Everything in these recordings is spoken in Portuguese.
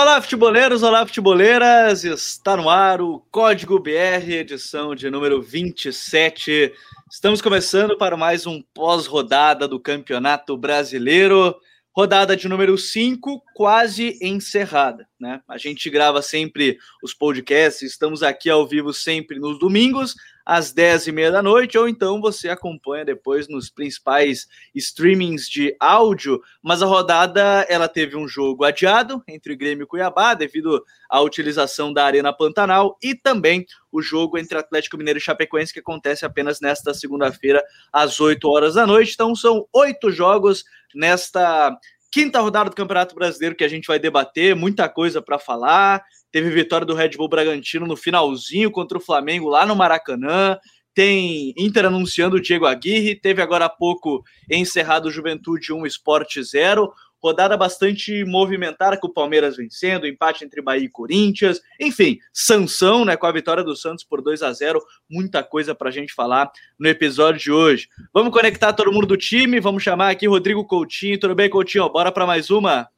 Olá, futeboleiros, olá, futeboleiras! Está no ar o Código BR, edição de número 27. Estamos começando para mais um pós-rodada do Campeonato Brasileiro. Rodada de número 5, quase encerrada, né? A gente grava sempre os podcasts, estamos aqui ao vivo sempre nos domingos, às 10 e meia da noite, ou então você acompanha depois nos principais streamings de áudio. Mas a rodada ela teve um jogo adiado entre Grêmio e Cuiabá, devido à utilização da Arena Pantanal, e também o jogo entre Atlético Mineiro e Chapecoense, que acontece apenas nesta segunda-feira, às 8 horas da noite. Então são oito jogos nesta quinta rodada do Campeonato Brasileiro que a gente vai debater, muita coisa para falar. Teve vitória do Red Bull Bragantino no finalzinho contra o Flamengo lá no Maracanã. Tem Inter anunciando o Diego Aguirre. Teve agora há pouco encerrado o Juventude 1 Esporte 0 rodada bastante movimentada com o Palmeiras vencendo, empate entre Bahia e Corinthians, enfim, sanção, né, com a vitória do Santos por 2 a 0, muita coisa para a gente falar no episódio de hoje. Vamos conectar todo mundo do time, vamos chamar aqui Rodrigo Coutinho, tudo bem, Coutinho? Bora para mais uma?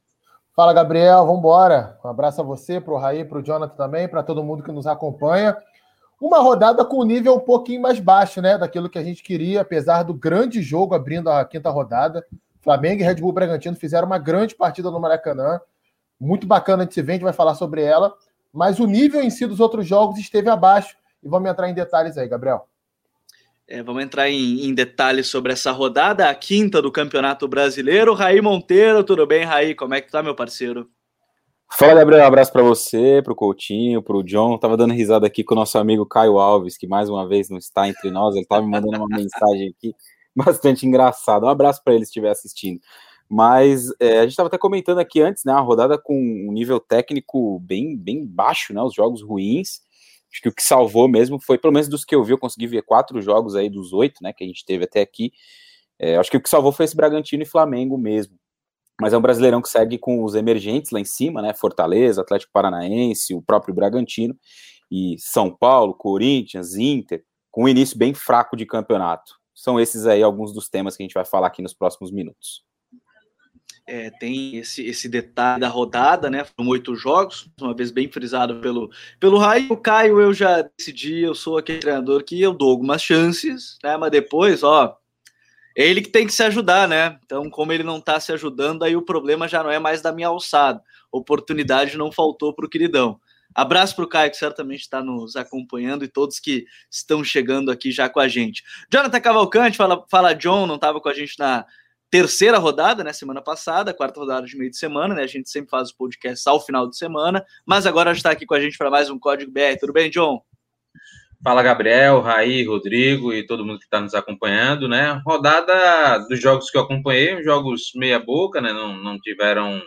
Fala, Gabriel, vamos embora. Um abraço a você, para o Raí, para o Jonathan também, para todo mundo que nos acompanha. Uma rodada com nível um pouquinho mais baixo, né, daquilo que a gente queria, apesar do grande jogo abrindo a quinta rodada. Flamengo e Red Bull Bragantino fizeram uma grande partida no Maracanã. Muito bacana de se ver, a gente vai falar sobre ela. Mas o nível em si dos outros jogos esteve abaixo. E vamos entrar em detalhes aí, Gabriel. É, vamos entrar em, em, detalhes sobre essa rodada, a quinta do Campeonato Brasileiro. Raí Monteiro, tudo bem, Raí? Como é que tá, meu parceiro? Fala, Gabriel. Um abraço para você, para o Coutinho, para o John. Tava dando risada aqui com o nosso amigo Caio Alves, que mais uma vez não está entre nós. Ele estava me mandando uma mensagem aqui bastante engraçado. Um abraço para ele se estiver assistindo. Mas é, a gente estava até comentando aqui antes, né? A rodada com um nível técnico bem, bem baixo, né? Os jogos ruins. Acho que o que salvou mesmo foi, pelo menos dos que eu vi, eu consegui ver quatro jogos aí dos oito, né? Que a gente teve até aqui. É, acho que o que salvou foi esse Bragantino e Flamengo mesmo. Mas é um brasileirão que segue com os emergentes lá em cima, né? Fortaleza, Atlético Paranaense, o próprio Bragantino e São Paulo, Corinthians, Inter, com um início bem fraco de campeonato são esses aí alguns dos temas que a gente vai falar aqui nos próximos minutos. É, tem esse, esse detalhe da rodada, né? Foram oito jogos, uma vez bem frisado pelo, pelo Raio. O Caio, eu já decidi, eu sou aquele treinador que eu dou algumas chances, né? Mas depois, ó, é ele que tem que se ajudar, né? Então, como ele não tá se ajudando, aí o problema já não é mais da minha alçada. Oportunidade não faltou para o queridão. Abraço para o Caio, que certamente está nos acompanhando, e todos que estão chegando aqui já com a gente. Jonathan Cavalcante, fala, fala John, não estava com a gente na terceira rodada, né? Semana passada, quarta rodada de meio de semana, né? A gente sempre faz o podcast ao final de semana, mas agora está aqui com a gente para mais um Código BR. Tudo bem, John? Fala, Gabriel, Raí, Rodrigo e todo mundo que está nos acompanhando, né? Rodada dos jogos que eu acompanhei, jogos meia-boca, né? Não, não tiveram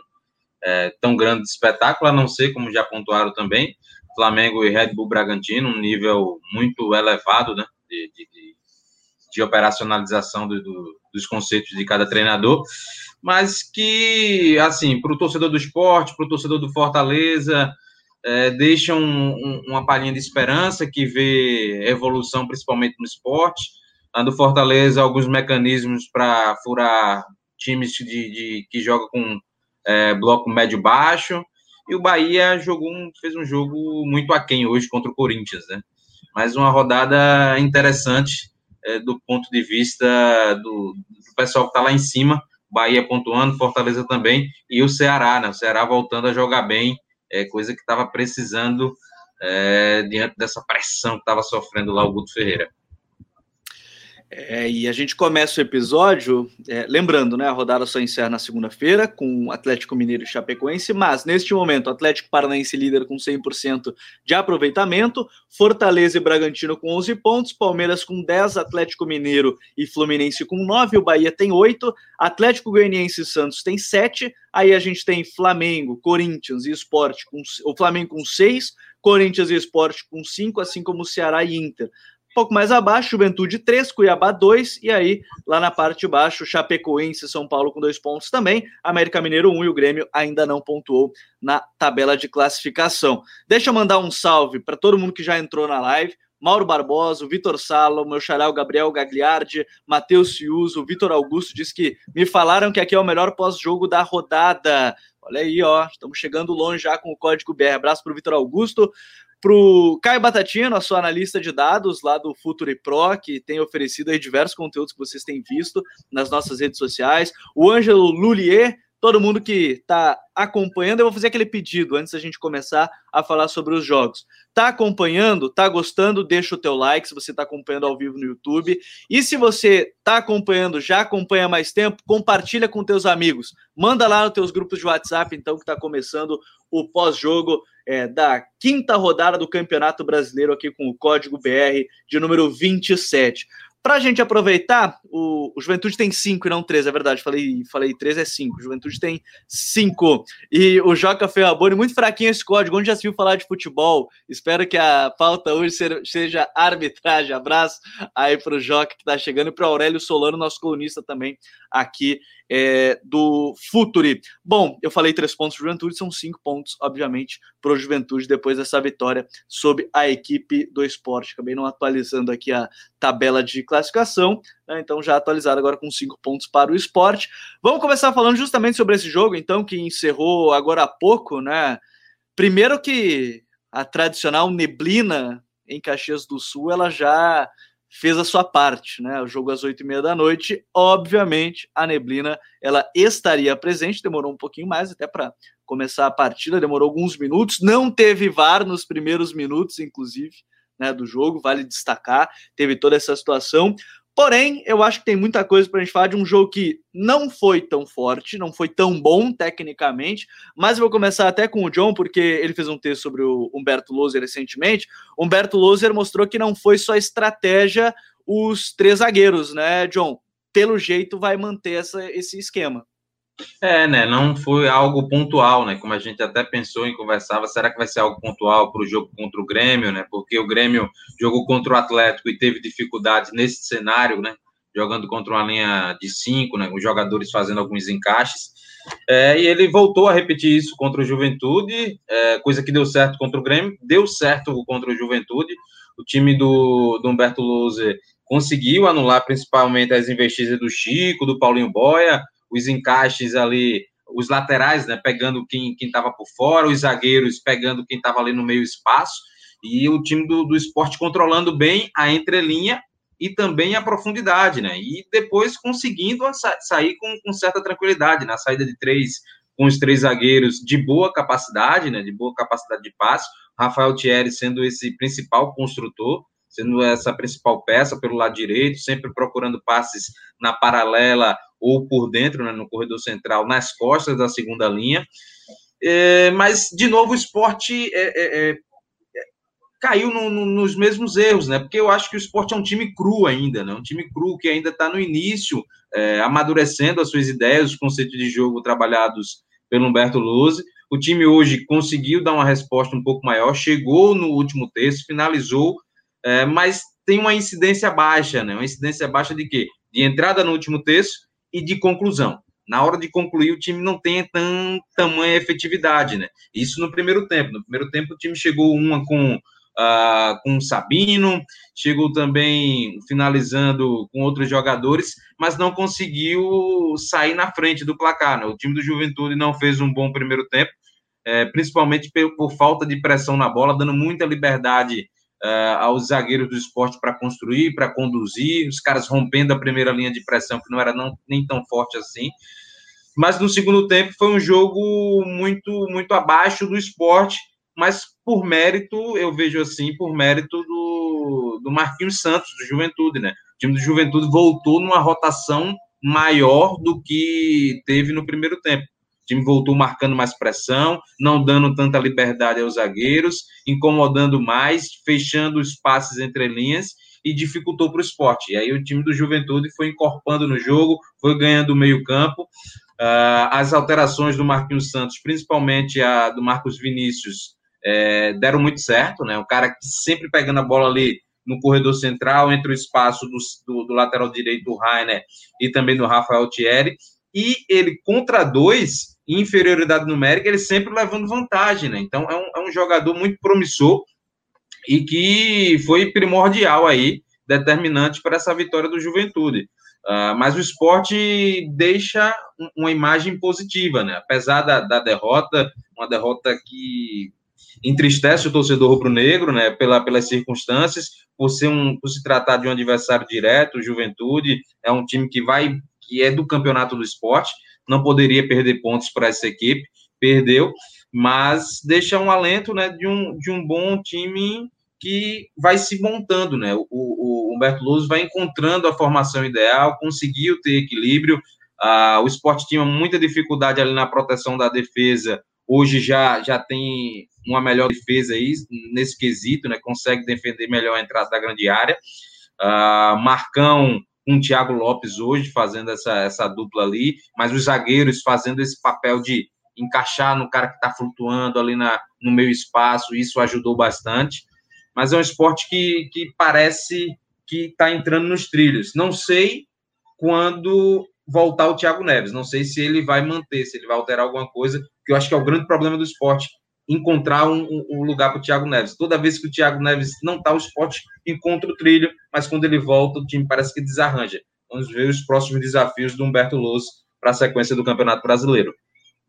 é, tão grande espetáculo, a não ser, como já pontuaram também, Flamengo e Red Bull Bragantino, um nível muito elevado né, de, de, de operacionalização do, do, dos conceitos de cada treinador, mas que, assim, para o torcedor do esporte, para o torcedor do Fortaleza, é, deixam um, um, uma palhinha de esperança que vê evolução, principalmente no esporte. A do Fortaleza, alguns mecanismos para furar times de, de, que jogam com é, bloco médio-baixo, e o Bahia jogou um, fez um jogo muito aquém hoje contra o Corinthians, né? Mas uma rodada interessante é, do ponto de vista do, do pessoal que está lá em cima, Bahia pontuando, Fortaleza também, e o Ceará, né? O Ceará voltando a jogar bem, é, coisa que estava precisando é, diante dessa pressão que estava sofrendo lá o Guto Ferreira. É, e a gente começa o episódio, é, lembrando, né, a rodada só encerra na segunda-feira com Atlético Mineiro e Chapecoense, mas neste momento Atlético Paranaense líder com 100% de aproveitamento, Fortaleza e Bragantino com 11 pontos, Palmeiras com 10, Atlético Mineiro e Fluminense com 9, o Bahia tem 8, Atlético Goianiense e Santos tem 7, aí a gente tem Flamengo, Corinthians e Esporte, com, o Flamengo com 6, Corinthians e Esporte com 5, assim como o Ceará e Inter pouco mais abaixo, Juventude 3, Cuiabá 2, e aí lá na parte de baixo, Chapecoense São Paulo com dois pontos também, América Mineiro 1 e o Grêmio ainda não pontuou na tabela de classificação. Deixa eu mandar um salve para todo mundo que já entrou na live, Mauro Barbosa, Vitor Salo, meu xará, Gabriel Gagliardi, Matheus Ciuso, Vitor Augusto diz que me falaram que aqui é o melhor pós-jogo da rodada. Olha aí, ó, estamos chegando longe já com o código BR. Abraço para o Vitor Augusto. Para o Caio Batatinha, nosso analista de dados lá do Futuri Pro, que tem oferecido diversos conteúdos que vocês têm visto nas nossas redes sociais. O Ângelo Lulier, todo mundo que está acompanhando, eu vou fazer aquele pedido antes da gente começar a falar sobre os jogos. Tá acompanhando? Tá gostando? Deixa o teu like se você está acompanhando ao vivo no YouTube. E se você tá acompanhando, já acompanha mais tempo, compartilha com teus amigos. Manda lá nos teus grupos de WhatsApp, então, que está começando o pós-jogo é, da quinta rodada do Campeonato Brasileiro aqui com o código BR de número 27. Para a gente aproveitar, o, o, Juventude tem cinco e não três, é verdade. Falei, falei três é cinco. Juventude tem cinco. E o Joca Ferraboni, muito fraquinho esse código. Onde já se viu falar de futebol? Espero que a pauta hoje seja arbitragem. Abraço aí para o Joca que está chegando e para Aurélio Solano, nosso colunista também aqui é, do Futuri. Bom, eu falei três pontos para Juventude, são cinco pontos, obviamente, para o Juventude depois dessa vitória sobre a equipe do esporte. Acabei não atualizando aqui a tabela de classificação, né, então já atualizado agora com cinco pontos para o esporte. Vamos começar falando justamente sobre esse jogo, então, que encerrou agora há pouco, né? Primeiro que a tradicional neblina em Caxias do Sul, ela já fez a sua parte, né? O jogo às oito e meia da noite, obviamente a neblina ela estaria presente, demorou um pouquinho mais até para começar a partida, demorou alguns minutos, não teve VAR nos primeiros minutos, inclusive, né, do jogo, vale destacar, teve toda essa situação. Porém, eu acho que tem muita coisa para a gente falar de um jogo que não foi tão forte, não foi tão bom tecnicamente, mas vou começar até com o John, porque ele fez um texto sobre o Humberto Loser recentemente. Humberto Loser mostrou que não foi só estratégia os três zagueiros, né, John? Pelo jeito vai manter essa, esse esquema. É, né? Não foi algo pontual, né? Como a gente até pensou e conversava, será que vai ser algo pontual para o jogo contra o Grêmio, né? Porque o Grêmio jogou contra o Atlético e teve dificuldades nesse cenário, né? Jogando contra uma linha de cinco, né? Os jogadores fazendo alguns encaixes. É, e ele voltou a repetir isso contra o Juventude, é, coisa que deu certo contra o Grêmio, deu certo contra o Juventude. O time do, do Humberto Louser conseguiu anular principalmente as investidas do Chico, do Paulinho Boia, os encaixes ali, os laterais, né, pegando quem estava por fora, os zagueiros pegando quem estava ali no meio espaço, e o time do, do esporte controlando bem a entrelinha e também a profundidade, né? E depois conseguindo sa sair com, com certa tranquilidade na saída de três, com os três zagueiros de boa capacidade, né? De boa capacidade de passe. Rafael Thierry sendo esse principal construtor, sendo essa principal peça pelo lado direito, sempre procurando passes na paralela ou por dentro, né, no corredor central, nas costas da segunda linha. É, mas, de novo, o esporte é, é, é caiu no, no, nos mesmos erros, né? Porque eu acho que o esporte é um time cru ainda, né? Um time cru que ainda está no início, é, amadurecendo as suas ideias, os conceitos de jogo trabalhados pelo Humberto Luz. O time hoje conseguiu dar uma resposta um pouco maior, chegou no último terço, finalizou, é, mas tem uma incidência baixa, né? Uma incidência baixa de quê? De entrada no último terço e de conclusão. Na hora de concluir, o time não tem tão tamanha efetividade, né? Isso no primeiro tempo. No primeiro tempo, o time chegou uma com Uh, com o Sabino, chegou também finalizando com outros jogadores, mas não conseguiu sair na frente do placar. Né? O time do Juventude não fez um bom primeiro tempo, é, principalmente por, por, falta de pressão na bola, dando muita liberdade uh, aos zagueiros do esporte para construir, para conduzir, os caras rompendo a primeira linha de pressão, que não era não, nem tão forte assim. Mas no segundo tempo foi um jogo muito, muito abaixo do esporte, mas por mérito, eu vejo assim, por mérito do, do Marquinhos Santos, do Juventude, né? O time do Juventude voltou numa rotação maior do que teve no primeiro tempo. O time voltou marcando mais pressão, não dando tanta liberdade aos zagueiros, incomodando mais, fechando os passes entre linhas e dificultou para o esporte. E aí o time do Juventude foi encorpando no jogo, foi ganhando o meio-campo. Uh, as alterações do Marquinhos Santos, principalmente a do Marcos Vinícius, é, deram muito certo, né? O cara que sempre pegando a bola ali no corredor central, entre o espaço do, do, do lateral direito do Rainer e também do Rafael Thierry. E ele, contra dois, inferioridade numérica, ele sempre levando vantagem, né? Então é um, é um jogador muito promissor. e que foi primordial aí, determinante para essa vitória do Juventude. Uh, mas o esporte deixa uma imagem positiva, né? Apesar da, da derrota, uma derrota que entristece o torcedor rubro-negro, né? Pela, pelas circunstâncias, por ser um, por se tratar de um adversário direto, Juventude é um time que vai, que é do campeonato do esporte, não poderia perder pontos para essa equipe, perdeu, mas deixa um alento, né? De um, de um bom time que vai se montando, né? O, o Humberto Luz vai encontrando a formação ideal, conseguiu ter equilíbrio. Ah, o esporte tinha muita dificuldade ali na proteção da defesa, hoje já, já tem uma melhor defesa aí nesse quesito, né? Consegue defender melhor a entrada da grande área. Ah, Marcão com o Thiago Lopes hoje fazendo essa, essa dupla ali, mas os zagueiros fazendo esse papel de encaixar no cara que está flutuando ali na, no meio espaço, isso ajudou bastante. Mas é um esporte que, que parece que está entrando nos trilhos. Não sei quando voltar o Thiago Neves, não sei se ele vai manter, se ele vai alterar alguma coisa, que eu acho que é o grande problema do esporte, encontrar um, um lugar para o Thiago Neves. Toda vez que o Thiago Neves não está, o esporte encontra o trilho, mas quando ele volta, o time parece que desarranja. Vamos ver os próximos desafios do Humberto Louso para a sequência do Campeonato Brasileiro.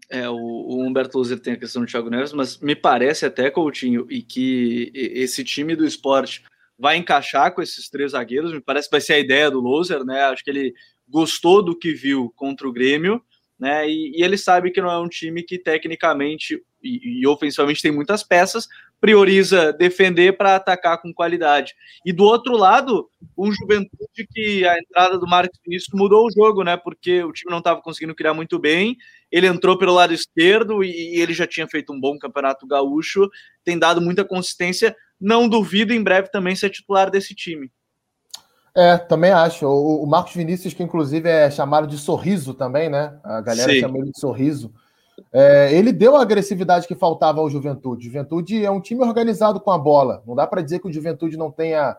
É, o, o Humberto Loser tem a questão do Thiago Neves, mas me parece até, Coutinho, e que esse time do esporte vai encaixar com esses três zagueiros, me parece que vai ser a ideia do Loser, né? Acho que ele gostou do que viu contra o Grêmio, né? E, e ele sabe que não é um time que tecnicamente e, e ofensivamente tem muitas peças, prioriza defender para atacar com qualidade. E do outro lado, um Juventude que a entrada do Marcos Vinícius mudou o jogo, né? Porque o time não estava conseguindo criar muito bem. Ele entrou pelo lado esquerdo e, e ele já tinha feito um bom campeonato gaúcho, tem dado muita consistência. Não duvido em breve também ser titular desse time. É, também acho. O, o Marcos Vinícius, que inclusive é chamado de sorriso também, né? A galera Sim. chama ele de sorriso. É, ele deu a agressividade que faltava ao Juventude. Juventude é um time organizado com a bola. Não dá para dizer que o Juventude não tenha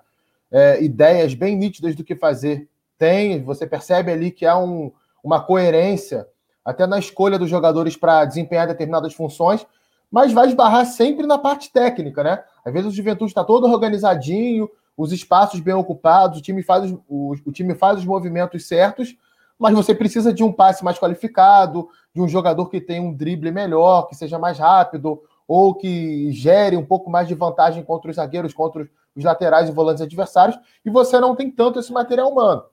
é, ideias bem nítidas do que fazer. Tem, você percebe ali que há um, uma coerência até na escolha dos jogadores para desempenhar determinadas funções, mas vai esbarrar sempre na parte técnica, né? Às vezes o Juventude está todo organizadinho, os espaços bem ocupados, o time faz os, o, o time faz os movimentos certos, mas você precisa de um passe mais qualificado, de um jogador que tenha um drible melhor, que seja mais rápido, ou que gere um pouco mais de vantagem contra os zagueiros, contra os laterais e volantes adversários, e você não tem tanto esse material humano.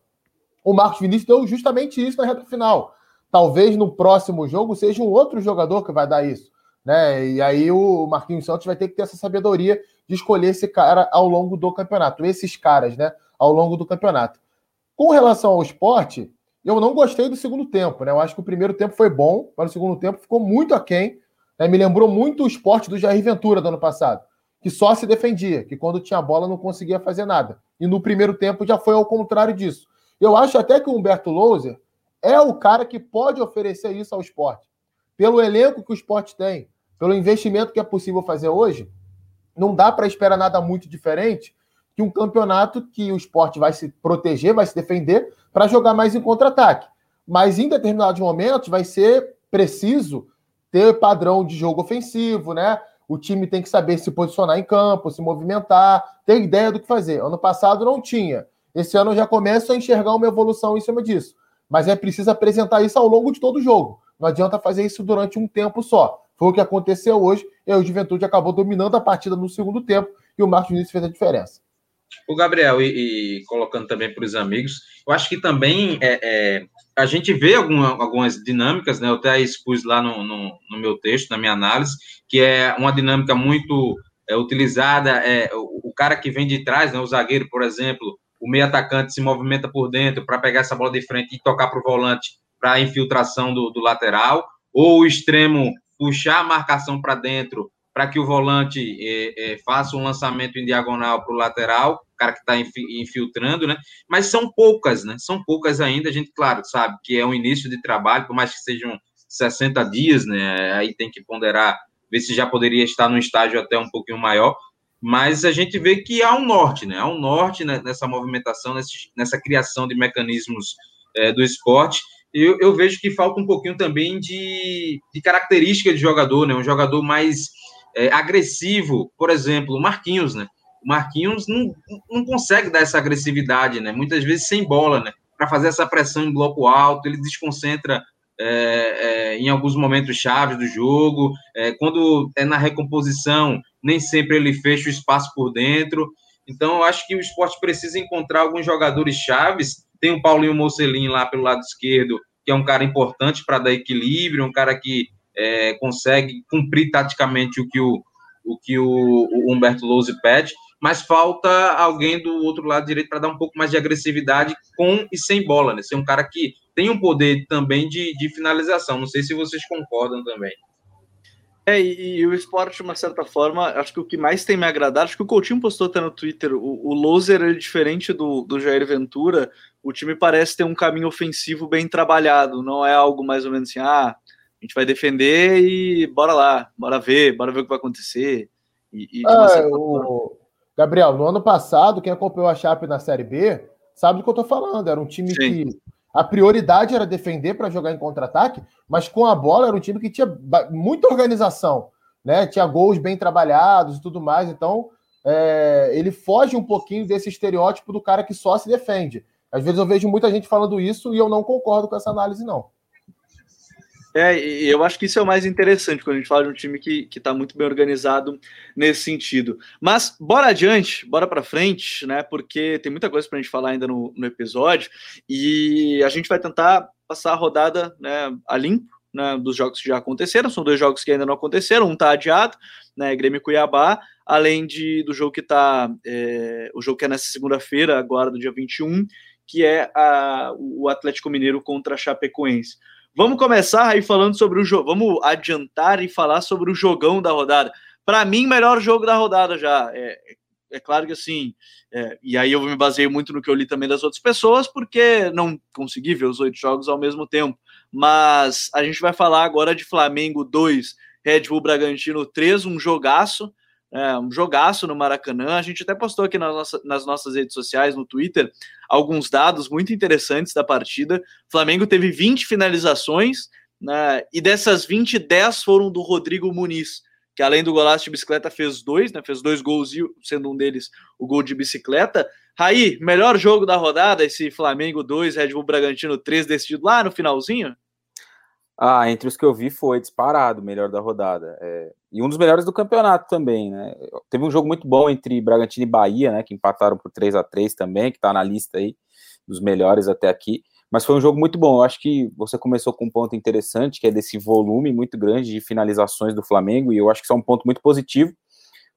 O Marcos Vinícius deu justamente isso na reta final. Talvez no próximo jogo seja um outro jogador que vai dar isso. Né? E aí o Marquinhos Santos vai ter que ter essa sabedoria de escolher esse cara ao longo do campeonato, esses caras, né? Ao longo do campeonato. Com relação ao esporte, eu não gostei do segundo tempo, né? Eu acho que o primeiro tempo foi bom, mas o segundo tempo ficou muito aquém. Né? Me lembrou muito o esporte do Jair Ventura do ano passado, que só se defendia, que quando tinha bola não conseguia fazer nada. E no primeiro tempo já foi ao contrário disso. Eu acho até que o Humberto Louser é o cara que pode oferecer isso ao esporte. Pelo elenco que o esporte tem, pelo investimento que é possível fazer hoje, não dá para esperar nada muito diferente que um campeonato que o esporte vai se proteger, vai se defender, para jogar mais em contra-ataque. Mas em determinados momentos vai ser preciso ter padrão de jogo ofensivo, né? O time tem que saber se posicionar em campo, se movimentar, ter ideia do que fazer. Ano passado não tinha. Esse ano eu já começo a enxergar uma evolução em cima disso. Mas é preciso apresentar isso ao longo de todo o jogo. Não adianta fazer isso durante um tempo só. Foi o que aconteceu hoje e o Juventude acabou dominando a partida no segundo tempo e o Marcos Vinícius fez a diferença. O Gabriel, e, e colocando também para os amigos, eu acho que também é, é, a gente vê alguma, algumas dinâmicas, né? Eu até expus lá no, no, no, meu texto, na minha análise, que é uma dinâmica muito é, utilizada, é, o, o, cara que vem de trás, né? O zagueiro, por exemplo, o meio atacante se movimenta por dentro para pegar essa bola de frente e tocar para o volante para a infiltração do, do lateral, ou o extremo puxar a marcação para dentro para que o volante é, é, faça um lançamento em diagonal para o lateral, o cara que está infiltrando, né? Mas são poucas, né? São poucas ainda. A gente, claro, sabe que é um início de trabalho, por mais que sejam 60 dias, né? Aí tem que ponderar, ver se já poderia estar num estágio até um pouquinho maior. Mas a gente vê que há um norte, né? Há um norte nessa movimentação, nessa criação de mecanismos é, do esporte eu, eu, vejo que falta um pouquinho também de, de característica de jogador, né? Um jogador mais é, agressivo, por exemplo, o Marquinhos, né? O Marquinhos não, não consegue dar essa agressividade, né? Muitas vezes sem bola, né? Para fazer essa pressão em bloco alto, ele desconcentra é, é, em alguns momentos chaves do jogo. É, quando é na recomposição, nem sempre ele fecha o espaço por dentro. Então, eu acho que o esporte precisa encontrar alguns jogadores chaves. Tem o Paulinho Mocelin lá pelo lado esquerdo, que é um cara importante para dar equilíbrio, um cara que é, consegue cumprir taticamente o que o, o, que o, o Humberto Lousi pede, mas falta alguém do outro lado direito para dar um pouco mais de agressividade com e sem bola, né? Ser um cara que tem um poder também de, de finalização. Não sei se vocês concordam também. É, e, e, o esporte, de uma certa forma, acho que o que mais tem me agradado, acho que o Coutinho postou até no Twitter, o, o Loser é diferente do, do Jair Ventura, o time parece ter um caminho ofensivo bem trabalhado, não é algo mais ou menos assim, ah, a gente vai defender e bora lá, bora ver, bora ver o que vai acontecer. E, e é, o... Gabriel, no ano passado, quem acompanhou a Chape na Série B sabe do que eu tô falando, era um time Sim. que a prioridade era defender para jogar em contra-ataque, mas com a bola era um time que tinha muita organização, né? Tinha gols bem trabalhados e tudo mais. Então, é, ele foge um pouquinho desse estereótipo do cara que só se defende. Às vezes eu vejo muita gente falando isso e eu não concordo com essa análise, não. É, eu acho que isso é o mais interessante quando a gente fala de um time que está muito bem organizado nesse sentido. Mas bora adiante, bora para frente, né? Porque tem muita coisa para a gente falar ainda no, no, episódio e a gente vai tentar passar a rodada né, a limpo né, dos jogos que já aconteceram. São dois jogos que ainda não aconteceram, um está adiado, né? Grêmio Cuiabá, além de do jogo que está. É, o jogo que é nessa segunda-feira, agora do dia 21, que é a, o Atlético Mineiro contra a Chapecoense. Vamos começar aí falando sobre o jogo. Vamos adiantar e falar sobre o jogão da rodada. Para mim, melhor jogo da rodada já. É, é claro que assim, é, e aí eu me baseio muito no que eu li também das outras pessoas, porque não consegui ver os oito jogos ao mesmo tempo. Mas a gente vai falar agora de Flamengo 2, Red Bull Bragantino 3, um jogaço é, um jogaço no Maracanã. A gente até postou aqui nas, nossa, nas nossas redes sociais, no Twitter, alguns dados muito interessantes da partida. O Flamengo teve 20 finalizações, né, e dessas 20, 10 foram do Rodrigo Muniz, que além do golaço de bicicleta fez dois, né, fez dois gols, sendo um deles o gol de bicicleta. Raí, melhor jogo da rodada, esse Flamengo 2, Red Bull Bragantino 3, decidido lá no finalzinho? Ah, entre os que eu vi foi disparado, melhor da rodada. É, e um dos melhores do campeonato também, né? Teve um jogo muito bom entre Bragantino e Bahia, né? Que empataram por 3 a 3 também, que tá na lista aí dos melhores até aqui. Mas foi um jogo muito bom. Eu acho que você começou com um ponto interessante, que é desse volume muito grande de finalizações do Flamengo, e eu acho que isso é um ponto muito positivo,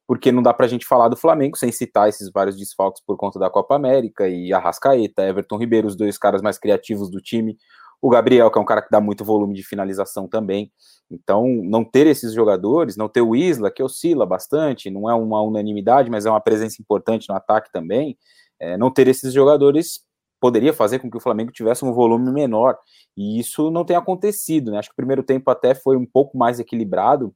porque não dá pra gente falar do Flamengo sem citar esses vários desfalques por conta da Copa América e Arrascaeta, Everton Ribeiro, os dois caras mais criativos do time o Gabriel, que é um cara que dá muito volume de finalização também. Então, não ter esses jogadores, não ter o Isla, que oscila bastante, não é uma unanimidade, mas é uma presença importante no ataque também. É, não ter esses jogadores poderia fazer com que o Flamengo tivesse um volume menor. E isso não tem acontecido, né? Acho que o primeiro tempo até foi um pouco mais equilibrado,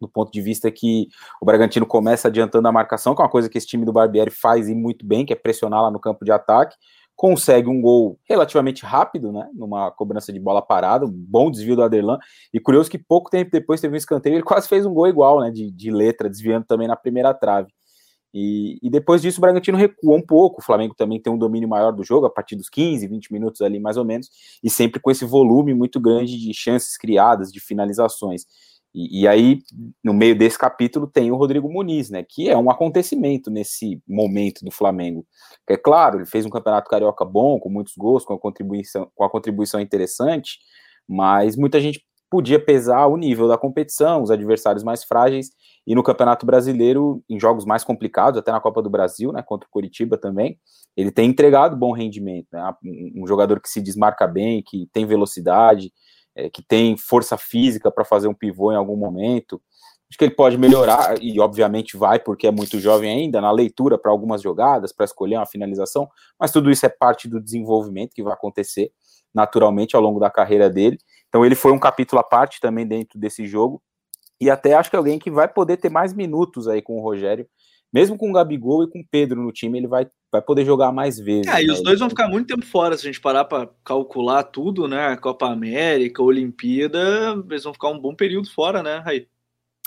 do ponto de vista que o Bragantino começa adiantando a marcação, que é uma coisa que esse time do Barbieri faz e muito bem, que é pressionar lá no campo de ataque consegue um gol relativamente rápido, né? Numa cobrança de bola parada, um bom desvio do Aderlan. E curioso que pouco tempo depois teve um escanteio, ele quase fez um gol igual, né? De, de letra, desviando também na primeira trave. E, e, depois disso o Bragantino recua um pouco. O Flamengo também tem um domínio maior do jogo, a partir dos 15, 20 minutos ali, mais ou menos, e sempre com esse volume muito grande de chances criadas, de finalizações. E, e, aí, no meio desse capítulo, tem o Rodrigo Muniz, né? Que é um acontecimento nesse momento do Flamengo. É claro, ele fez um campeonato carioca bom, com muitos gols, com a contribuição, com a contribuição interessante, mas muita gente podia pesar o nível da competição, os adversários mais frágeis, e no Campeonato Brasileiro, em jogos mais complicados, até na Copa do Brasil, né? Contra o Curitiba também, ele tem entregado bom rendimento, né? Um jogador que se desmarca bem, que tem velocidade é, que tem força física para fazer um pivô em algum momento. Acho que ele pode melhorar, e obviamente vai, porque é muito jovem ainda, na leitura para algumas jogadas, para escolher uma finalização, mas tudo isso é parte do desenvolvimento que vai acontecer naturalmente ao longo da carreira dele. Então ele foi um capítulo à parte também dentro desse jogo, e até acho que alguém que vai poder ter mais minutos aí com o Rogério, mesmo com o Gabigol e com o Pedro no time, ele vai, vai poder jogar mais vezes. É, e os né? dois vão ficar muito tempo fora, se a gente parar para calcular tudo, né? Copa América, Olimpíada, eles vão ficar um bom período fora, né, Raí?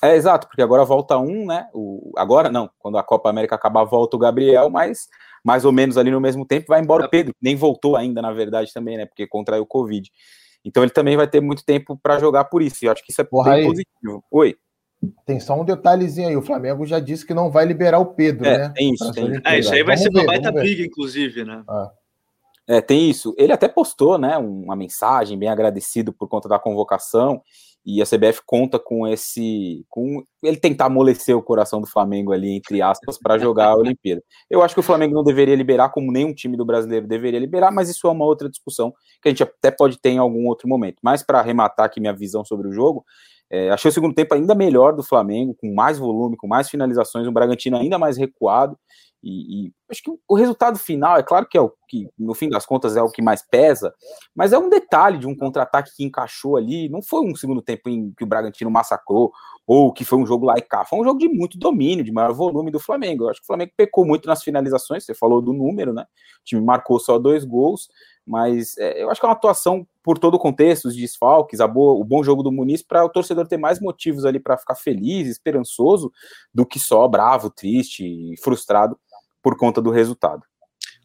É, exato, porque agora volta um, né? O, agora não, quando a Copa América acabar, volta o Gabriel, mas mais ou menos ali no mesmo tempo vai embora o Pedro, nem voltou ainda, na verdade, também, né? Porque contraiu o Covid. Então ele também vai ter muito tempo para jogar por isso. E eu acho que isso é Porra, bem positivo. Oi. Tem só um detalhezinho aí. O Flamengo já disse que não vai liberar o Pedro, é, né? Tem isso. Tem. É, isso aí vai vamos ser ver, uma baita briga, inclusive, né? Ah. É, tem isso. Ele até postou, né, uma mensagem bem agradecido por conta da convocação e a CBF conta com esse, com ele tentar amolecer o coração do Flamengo ali entre aspas para jogar a Olimpíada. Eu acho que o Flamengo não deveria liberar, como nenhum time do brasileiro deveria liberar, mas isso é uma outra discussão que a gente até pode ter em algum outro momento. Mas para arrematar aqui minha visão sobre o jogo, é, achei o segundo tempo ainda melhor do Flamengo, com mais volume, com mais finalizações, um Bragantino ainda mais recuado e, e, acho que o resultado final, é claro que é o que, no fim das contas, é o que mais pesa, mas é um detalhe de um contra-ataque que encaixou ali. Não foi um segundo tempo em que o Bragantino massacrou, ou que foi um jogo lá e cá. Foi um jogo de muito domínio, de maior volume do Flamengo. Eu acho que o Flamengo pecou muito nas finalizações, você falou do número, né? O time marcou só dois gols, mas é, eu acho que é uma atuação por todo o contexto, os desfalques, boa, o bom jogo do Muniz, para o torcedor ter mais motivos ali para ficar feliz, esperançoso, do que só bravo, triste, frustrado por conta do resultado.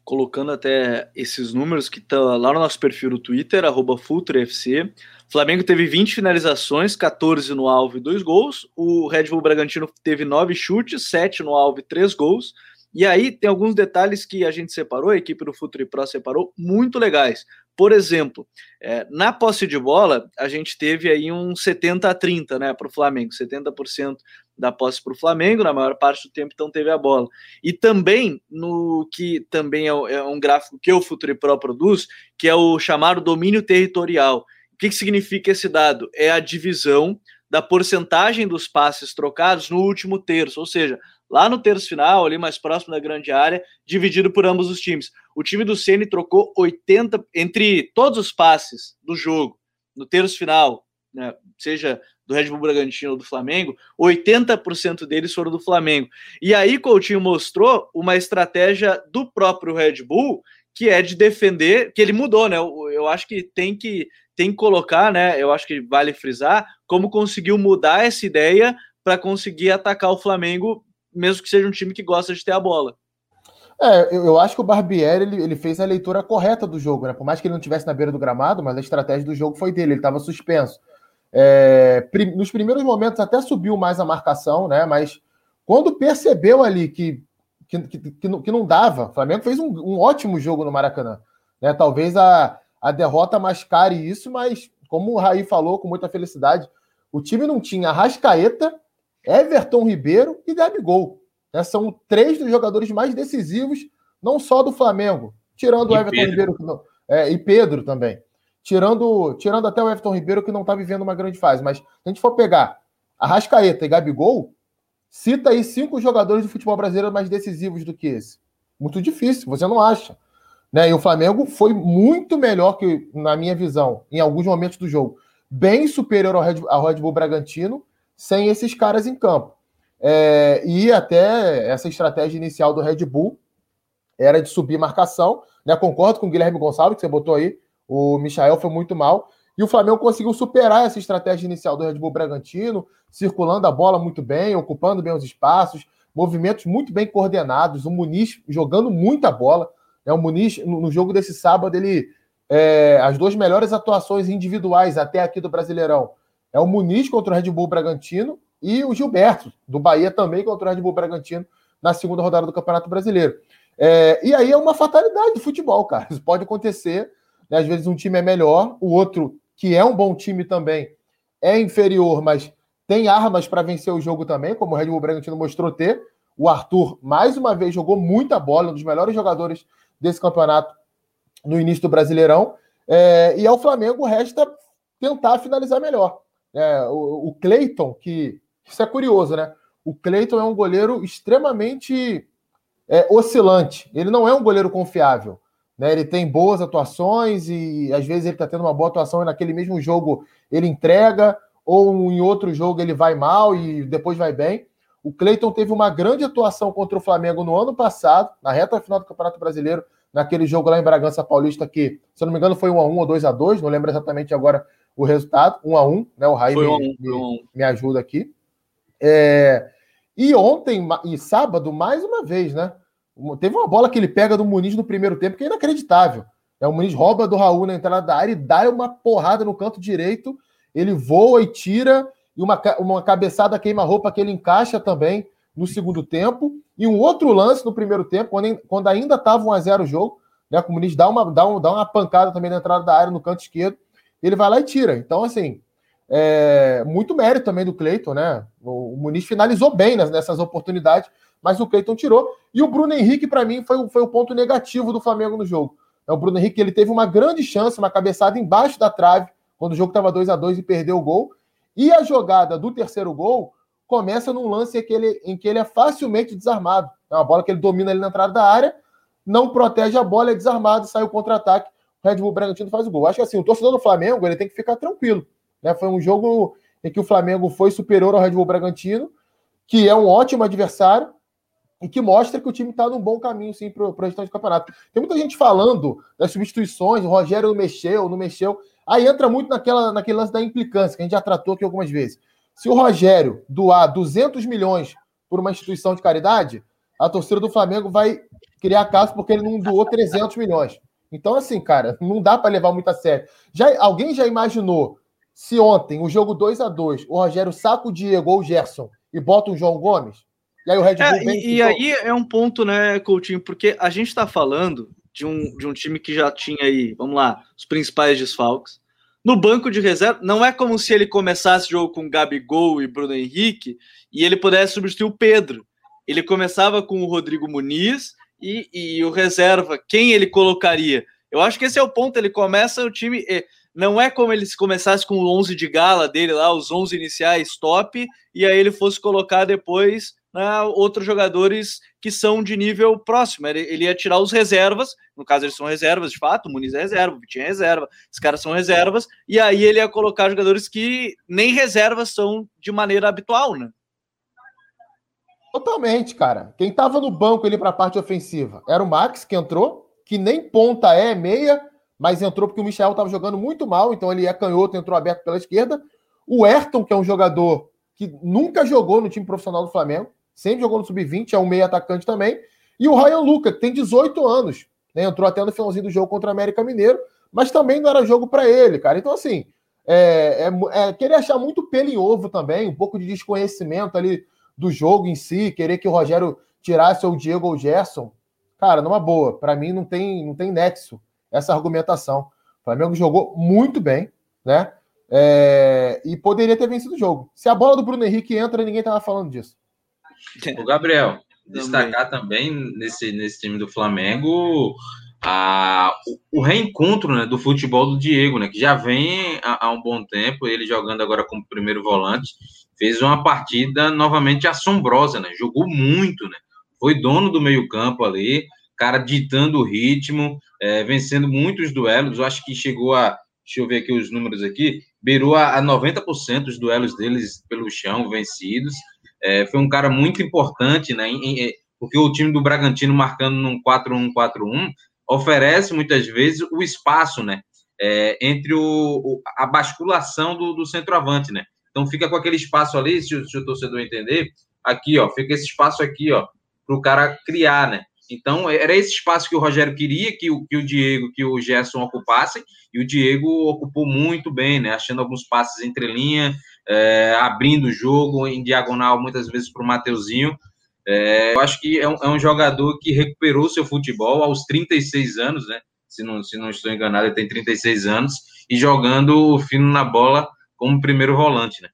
Colocando até esses números que estão lá no nosso perfil no Twitter, arroba FuturoFC. Flamengo teve 20 finalizações, 14 no alvo e 2 gols. O Red Bull Bragantino teve 9 chutes, 7 no alvo e 3 gols. E aí tem alguns detalhes que a gente separou, a equipe do Futuro Pro separou, muito legais. Por exemplo, é, na posse de bola, a gente teve aí um 70 a 30 né, para o Flamengo, 70% da posse para o Flamengo, na maior parte do tempo, então teve a bola. E também no que também é, é um gráfico que o Futuri Pro produz, que é o chamado domínio territorial. O que, que significa esse dado? É a divisão da porcentagem dos passes trocados no último terço, ou seja, lá no terço final, ali mais próximo da grande área, dividido por ambos os times. O time do Ceni trocou 80 entre todos os passes do jogo no terço final, né, seja do Red Bull Bragantino ou do Flamengo, 80% deles foram do Flamengo. E aí Coutinho mostrou uma estratégia do próprio Red Bull, que é de defender, que ele mudou, né? Eu, eu acho que tem que tem que colocar, né? Eu acho que vale frisar como conseguiu mudar essa ideia para conseguir atacar o Flamengo, mesmo que seja um time que gosta de ter a bola. É, eu, acho que o Barbieri ele, ele, fez a leitura correta do jogo, né? Por mais que ele não estivesse na beira do gramado, mas a estratégia do jogo foi dele, ele estava suspenso. É, prim, nos primeiros momentos até subiu mais a marcação, né? Mas quando percebeu ali que, que, que, que, não, que não dava, o Flamengo fez um, um, ótimo jogo no Maracanã. Né? Talvez a, a derrota mascare isso, mas como o Raí falou com muita felicidade, o time não tinha Rascaeta, Everton Ribeiro e Gabigol. Né? São três dos jogadores mais decisivos, não só do Flamengo, tirando e o Everton Pedro. Ribeiro é, e Pedro também tirando, tirando até o Everton Ribeiro, que não está vivendo uma grande fase. Mas se a gente for pegar Arrascaeta e Gabigol, cita aí cinco jogadores do futebol brasileiro mais decisivos do que esse. Muito difícil, você não acha. Né? E o Flamengo foi muito melhor que, na minha visão, em alguns momentos do jogo, bem superior ao Red, ao Red Bull Bragantino, sem esses caras em campo. É, e até essa estratégia inicial do Red Bull era de subir marcação. Né? Concordo com o Guilherme Gonçalves, que você botou aí, o Michael foi muito mal. E o Flamengo conseguiu superar essa estratégia inicial do Red Bull Bragantino, circulando a bola muito bem, ocupando bem os espaços, movimentos muito bem coordenados. O Muniz jogando muita bola. É O Muniz, no jogo desse sábado, ele. É, as duas melhores atuações individuais até aqui do Brasileirão é o Muniz contra o Red Bull Bragantino e o Gilberto, do Bahia, também contra o Red Bull Bragantino na segunda rodada do Campeonato Brasileiro. É, e aí é uma fatalidade do futebol, cara. Isso pode acontecer né? Às vezes um time é melhor, o outro, que é um bom time também, é inferior, mas tem armas para vencer o jogo também, como o Red Bull Bragantino mostrou ter. O Arthur, mais uma vez, jogou muita bola, um dos melhores jogadores desse campeonato no início do Brasileirão. É, e ao Flamengo resta tentar finalizar melhor. É, o, o Cleiton, que isso é curioso, né? O Cleiton é um goleiro extremamente é, oscilante. Ele não é um goleiro confiável. Né? Ele tem boas atuações e às vezes ele está tendo uma boa atuação e naquele mesmo jogo ele entrega, ou em outro jogo ele vai mal e depois vai bem. O Cleiton teve uma grande atuação contra o Flamengo no ano passado, na reta final do Campeonato Brasileiro, naquele jogo lá em Bragança Paulista, que, se eu não me engano, foi 1x1 ou 2x2, não lembro exatamente agora o resultado, 1x1, né? O Raí me, me, me, ajuda aqui. É, e ontem e sábado, mais uma vez, né? Teve uma bola que ele pega do Muniz no primeiro tempo que é inacreditável. É, o Muniz rouba do Raul na entrada da área e dá uma porrada no canto direito. Ele voa e tira, e uma, uma cabeçada queima-roupa que ele encaixa também no segundo tempo. E um outro lance no primeiro tempo, quando, quando ainda estava 1x0 o jogo, né? O Muniz dá uma, dá, um, dá uma pancada também na entrada da área no canto esquerdo. Ele vai lá e tira. Então, assim, é, muito mérito também do Cleiton, né? O, o Muniz finalizou bem nessas oportunidades, mas o Cleiton tirou. E o Bruno Henrique, para mim, foi, foi o ponto negativo do Flamengo no jogo. É, o Bruno Henrique ele teve uma grande chance, uma cabeçada embaixo da trave, quando o jogo estava 2 a 2 e perdeu o gol. E a jogada do terceiro gol começa num lance em que ele, em que ele é facilmente desarmado. É uma bola que ele domina ali na entrada da área, não protege a bola, é desarmado, sai o contra-ataque. O Red Bull Bragantino faz o gol. Acho que assim, o torcedor do Flamengo ele tem que ficar tranquilo. Né? Foi um jogo em que o Flamengo foi superior ao Red Bull Bragantino, que é um ótimo adversário e que mostra que o time está num bom caminho sim para o restante do campeonato. Tem muita gente falando das substituições, o Rogério não mexeu, não mexeu. Aí entra muito naquela, naquele lance da implicância, que a gente já tratou aqui algumas vezes. Se o Rogério doar 200 milhões por uma instituição de caridade, a torcida do Flamengo vai criar caso porque ele não doou 300 milhões. Então, assim, cara, não dá para levar muito a sério. Já, alguém já imaginou se ontem, o jogo 2 a 2 o Rogério saca o Diego ou o Gerson e bota o João Gomes? E aí o Red Bull é, E, e aí é um ponto, né, Coutinho, porque a gente está falando de um, de um time que já tinha aí, vamos lá, os principais desfalques. No banco de reserva, não é como se ele começasse o jogo com Gabigol e Bruno Henrique e ele pudesse substituir o Pedro. Ele começava com o Rodrigo Muniz e, e o reserva, quem ele colocaria? Eu acho que esse é o ponto. Ele começa o time. Não é como ele começasse com o 11 de gala dele lá, os 11 iniciais top, e aí ele fosse colocar depois né, outros jogadores que são de nível próximo. Ele, ele, ia tirar os reservas, no caso eles são reservas de fato, o Muniz é reserva, o Vitinho é reserva, os caras são reservas, e aí ele ia colocar jogadores que nem reservas são de maneira habitual, né? Totalmente, cara. Quem tava no banco ali para a parte ofensiva era o Max, que entrou, que nem ponta é, meia, mas entrou porque o Michel estava jogando muito mal, então ele é canhoto, entrou aberto pela esquerda. O Ayrton, que é um jogador que nunca jogou no time profissional do Flamengo, sempre jogou no sub-20, é um meio atacante também. E o Ryan Luca, que tem 18 anos, né? entrou até no finalzinho do jogo contra o América Mineiro, mas também não era jogo para ele, cara. Então, assim, é, é, é, querer achar muito pelo em ovo também, um pouco de desconhecimento ali do jogo em si, querer que o Rogério tirasse o Diego ou o Gerson. Cara, numa boa, para mim não tem, não tem nexo essa argumentação. O Flamengo jogou muito bem, né? É, e poderia ter vencido o jogo. Se a bola do Bruno Henrique entra, ninguém tava falando disso. O Gabriel, destacar também nesse, nesse time do Flamengo a, o, o reencontro né, do futebol do Diego, né, que já vem há, há, um bom tempo, ele jogando agora como primeiro volante, fez uma partida novamente assombrosa, né, jogou muito, né, foi dono do meio campo ali, cara ditando o ritmo, é, vencendo muitos duelos. Eu acho que chegou a, deixa eu ver aqui os números aqui, beirou a, a 90% dos duelos deles pelo chão vencidos. É, foi um cara muito importante, né? Em, em, porque o time do Bragantino marcando num 4-1-4-1 oferece muitas vezes o espaço, né? É, entre o, o, a basculação do, do centroavante, né? Então fica com aquele espaço ali, se se o torcedor entender, aqui, ó, fica esse espaço aqui, ó, para o cara criar, né? Então, era esse espaço que o Rogério queria que o, que o Diego, que o Gerson ocupassem, e o Diego ocupou muito bem, né? Achando alguns passes entre linha, é, abrindo o jogo em diagonal, muitas vezes para o Mateuzinho. É, eu acho que é um, é um, jogador que recuperou seu futebol aos 36 anos, né? Se não, se não estou enganado, ele tem 36 anos, e jogando fino na bola como primeiro volante, né?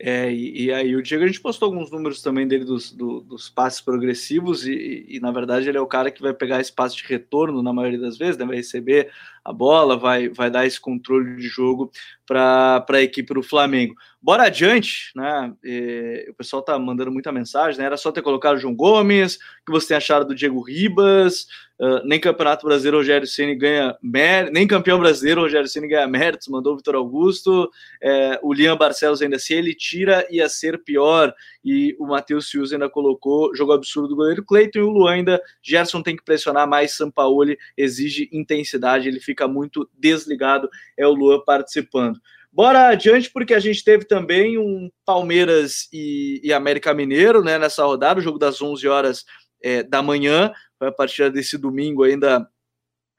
É, e, e, aí o Diego, a gente postou alguns números também dele dos, do, dos passes progressivos, e, e, na verdade ele é o cara que vai pegar espaço de retorno na maioria das vezes, né, vai receber a bola, vai, vai dar esse controle de jogo para a equipe do Flamengo. Bora adiante, né? E, o pessoal tá mandando muita mensagem, né? Era só ter colocado o João Gomes, o que você tem achado do Diego Ribas? Uh, nem Campeonato Brasileiro Rogério Ceni ganha méritos, nem campeão brasileiro Rogério Ceni ganha méritos, mandou o Vitor Augusto. É, o Liam Barcelos ainda se ele tira ia ser pior. E o Matheus Fius ainda colocou jogo absurdo do goleiro Cleiton e o Luan ainda. Gerson tem que pressionar mais, Sampaoli exige intensidade, ele fica muito desligado. É o Luan participando. Bora adiante, porque a gente teve também um Palmeiras e, e América Mineiro né, nessa rodada, o jogo das 11 horas é, da manhã, a partir desse domingo ainda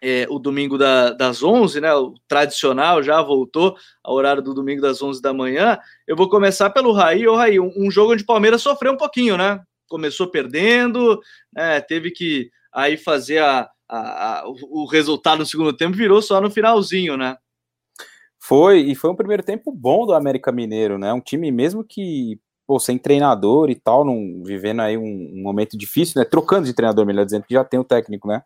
é, o domingo da, das 11, né? O tradicional já voltou ao horário do domingo das 11 da manhã. Eu vou começar pelo Raí. Ô, Raí, um, um jogo onde o Palmeiras sofreu um pouquinho, né? Começou perdendo, né, teve que aí fazer a, a, a, o resultado no segundo tempo, virou só no finalzinho, né? Foi, e foi um primeiro tempo bom do América Mineiro, né? Um time mesmo que, pô, sem treinador e tal, não, vivendo aí um, um momento difícil, né? Trocando de treinador, melhor dizendo, que já tem o técnico, né?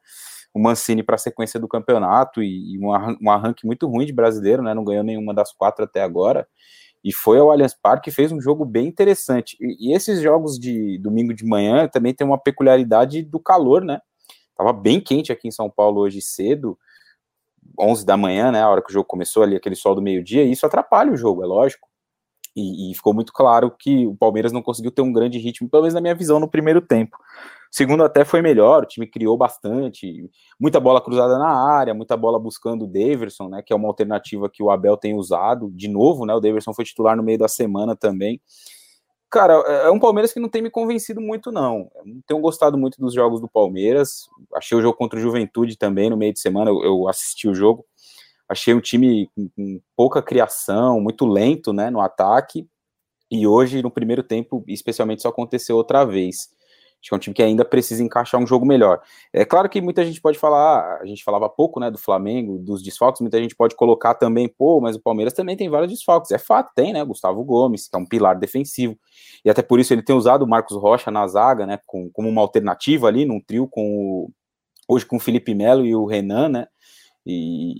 o Mancini para a sequência do campeonato e, e um, um arranque muito ruim de brasileiro, né? Não ganhou nenhuma das quatro até agora. E foi ao Allianz Parque e fez um jogo bem interessante. E, e, esses jogos de domingo de manhã também tem uma peculiaridade do calor, né? Tava bem quente aqui em São Paulo hoje cedo, 11 da manhã, né? A hora que o jogo começou ali, aquele sol do meio-dia, e isso atrapalha o jogo, é lógico. E, e, ficou muito claro que o Palmeiras não conseguiu ter um grande ritmo, pelo menos na minha visão, no primeiro tempo. O segundo até foi melhor, o time criou bastante, muita bola cruzada na área, muita bola buscando o Daverson, né, que é uma alternativa que o Abel tem usado, de novo, né, o Daverson foi titular no meio da semana também. Cara, é, é um Palmeiras que não tem me convencido muito, não. Não tenho gostado muito dos jogos do Palmeiras. Achei o jogo contra o Juventude também no meio de semana. Eu, eu assisti o jogo. Achei um time com, com, pouca criação, muito lento né, no ataque. E hoje, no primeiro tempo, especialmente, isso aconteceu outra vez. Acho que é um time que ainda precisa encaixar um jogo melhor. É claro que muita gente pode falar, a gente falava pouco, né, do Flamengo, dos desfalques, muita gente pode colocar também, pô, mas o Palmeiras também tem vários desfalques. É fato, tem, né, Gustavo Gomes, que é um pilar defensivo, e até por isso ele tem usado o Marcos Rocha na zaga, né, com, como uma alternativa ali, num trio com o, hoje com o Felipe Melo e o Renan, né, e,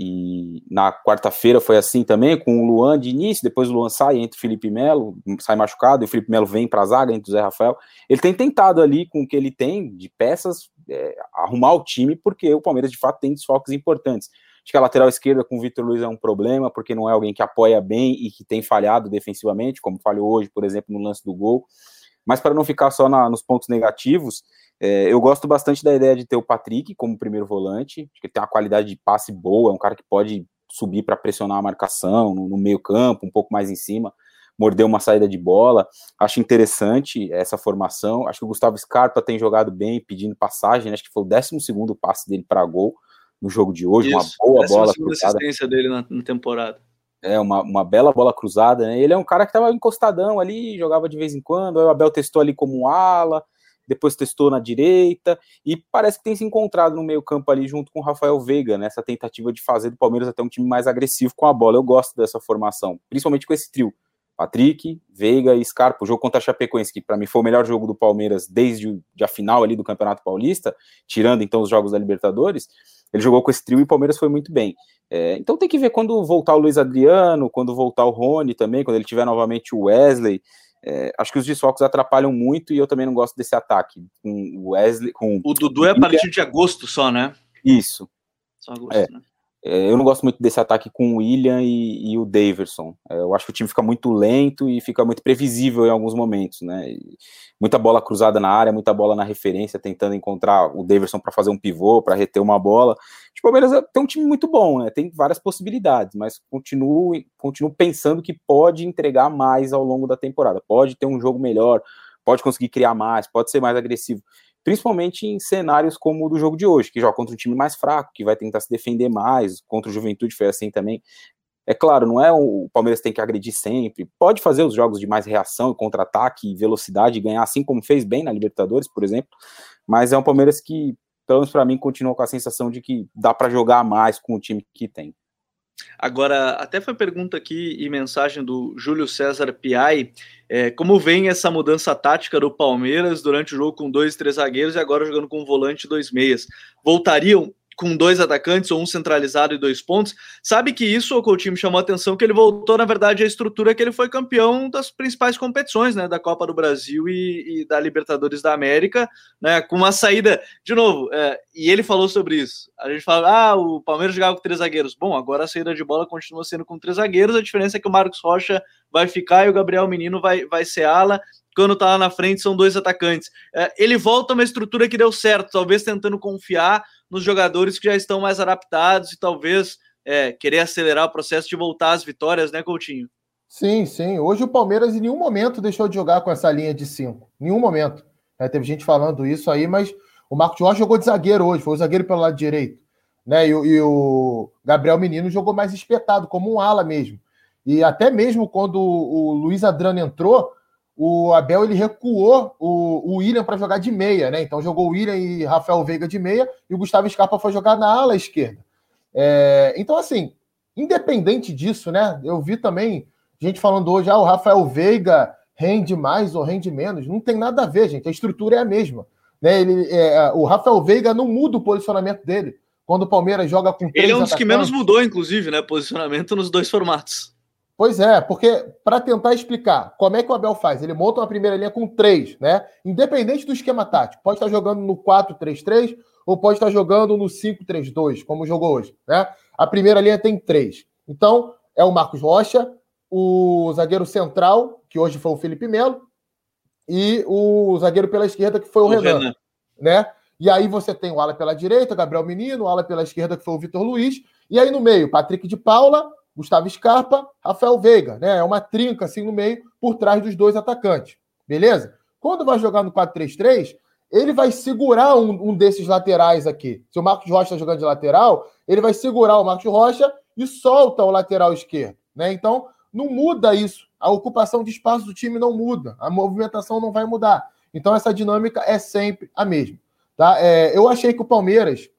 e, na quarta-feira foi assim também, com o Luan de início, depois o Luan sai, entre o Felipe Melo, sai machucado, e o Felipe Melo vem para a zaga, entre o Zé Rafael. Ele tem tentado ali, com o que ele tem de peças, é, arrumar o time, porque o Palmeiras de fato tem desfalques importantes. Acho que a lateral esquerda com o Vitor Luiz é um problema, porque não é alguém que apoia bem e que tem falhado defensivamente, como falhou hoje, por exemplo, no lance do gol. Mas para não ficar só na, nos pontos negativos, é, eu gosto bastante da ideia de ter o Patrick como primeiro volante, acho que ele tem uma qualidade de passe boa, é um cara que pode subir para pressionar a marcação no, no meio campo, um pouco mais em cima, morder uma saída de bola. Acho interessante essa formação. Acho que o Gustavo Scarpa tem jogado bem, pedindo passagem. Acho que foi o 12 passe dele para gol no jogo de hoje. Isso, uma boa bola. A assistência dele na, na, temporada. É, uma, uma bela bola cruzada. Né? Ele é um cara que estava encostadão ali, jogava de vez em quando. Aí o Abel testou ali como um ala depois testou na direita, e parece que tem se encontrado no meio campo ali junto com o Rafael Veiga, nessa tentativa de fazer do Palmeiras até um time mais agressivo com a bola. Eu gosto dessa formação, principalmente com esse trio. Patrick, Veiga e Scarpa. O jogo contra a Chapecoense, que para mim foi o melhor jogo do Palmeiras desde a final ali do Campeonato Paulista, tirando então os jogos da Libertadores, ele jogou com esse trio e o Palmeiras foi muito bem. É, então tem que ver quando voltar o Luiz Adriano, quando voltar o Rony também, quando ele tiver novamente o Wesley. É, acho que os desfalques atrapalham muito e eu também não gosto desse ataque. Com o Wesley. Com o Dudu é a partir de agosto só, né? Isso. Só agosto, é. né? É, eu não gosto muito desse ataque com o William e, e o Daverson. É, eu acho que o time fica muito lento e fica muito previsível em alguns momentos, né? Muita bola cruzada na área, muita bola na referência, tentando encontrar o Daverson para fazer um pivô, para reter uma bola. O Palmeiras tem um time muito bom, né? Tem várias possibilidades, mas continuo, continuo pensando que pode entregar mais ao longo da temporada. Pode ter um jogo melhor, pode conseguir criar mais, pode ser mais agressivo principalmente em cenários como o do jogo de hoje, que joga contra um time mais fraco, que vai tentar se defender mais, contra o Juventude foi assim também. É claro, não é o Palmeiras tem que agredir sempre, pode fazer os jogos de mais reação, contra-ataque, velocidade, ganhar assim como fez bem na Libertadores, por exemplo, mas é um Palmeiras que, pelo menos para mim, continua com a sensação de que dá para jogar mais com o time que tem. Agora, até foi pergunta aqui e mensagem do Júlio César Piai, é, como vem essa mudança tática do Palmeiras durante o jogo com dois, três zagueiros e agora jogando com um volante e dois meias? Voltariam com dois atacantes ou um centralizado e dois pontos. Sabe que isso, o Coutinho, me chamou a atenção que ele voltou, na verdade, à estrutura que ele foi campeão das principais competições, né, da Copa do Brasil e, e da Libertadores da América, né, com uma saída, de novo, é, e ele falou sobre isso. A gente fala, ah, o Palmeiras jogava com três zagueiros. Bom, agora a saída de bola continua sendo com três zagueiros, a diferença é que o Marcos Rocha vai ficar e o Gabriel Menino vai, vai ser ala, quando tá lá na frente são dois atacantes. É, ele volta uma estrutura que deu certo, talvez tentando confiar nos jogadores que já estão mais adaptados e talvez é, querer acelerar o processo de voltar às vitórias, né, Coutinho? Sim, sim. Hoje o Palmeiras em nenhum momento deixou de jogar com essa linha de cinco. Nenhum momento. É, teve gente falando isso aí, mas o Marcos Jorge jogou de zagueiro hoje, foi o zagueiro pelo lado direito. Né? E, e o Gabriel Menino jogou mais espetado, como um ala mesmo. E até mesmo quando o Luiz Adrano entrou, o Abel ele recuou o, o William para jogar de meia, né? Então jogou o William e Rafael Veiga de meia e o Gustavo Scarpa foi jogar na ala esquerda. É, então, assim, independente disso, né? Eu vi também gente falando hoje, ah, o Rafael Veiga rende mais ou rende menos. Não tem nada a ver, gente. A estrutura é a mesma. Né? Ele, é, o Rafael Veiga não muda o posicionamento dele. Quando o Palmeiras joga com três Ele é um dos que menos mudou, inclusive, né? Posicionamento nos dois formatos. Pois é, porque para tentar explicar como é que o Abel faz, ele monta uma primeira linha com três, né? Independente do esquema tático. Pode estar jogando no 4-3-3 ou pode estar jogando no 5-3-2, como jogou hoje, né? A primeira linha tem três. Então, é o Marcos Rocha, o zagueiro central, que hoje foi o Felipe Melo, e o zagueiro pela esquerda, que foi o, o Renan, Renan, né? E aí você tem o ala pela direita, Gabriel Menino, o ala pela esquerda, que foi o Vitor Luiz, e aí no meio, Patrick de Paula, Gustavo Scarpa, Rafael Veiga, né? É uma trinca assim no meio, por trás dos dois atacantes. Beleza? Quando vai jogar no 4-3-3, ele vai segurar um, um, desses laterais aqui. Se o Marcos Rocha está jogando de lateral, ele vai segurar o Marcos Rocha e solta o lateral esquerdo. Né? Então, não muda isso. A ocupação de espaço do time não muda. A movimentação não vai mudar. Então, essa dinâmica é sempre a mesma. Tá? É, eu achei que o Palmeiras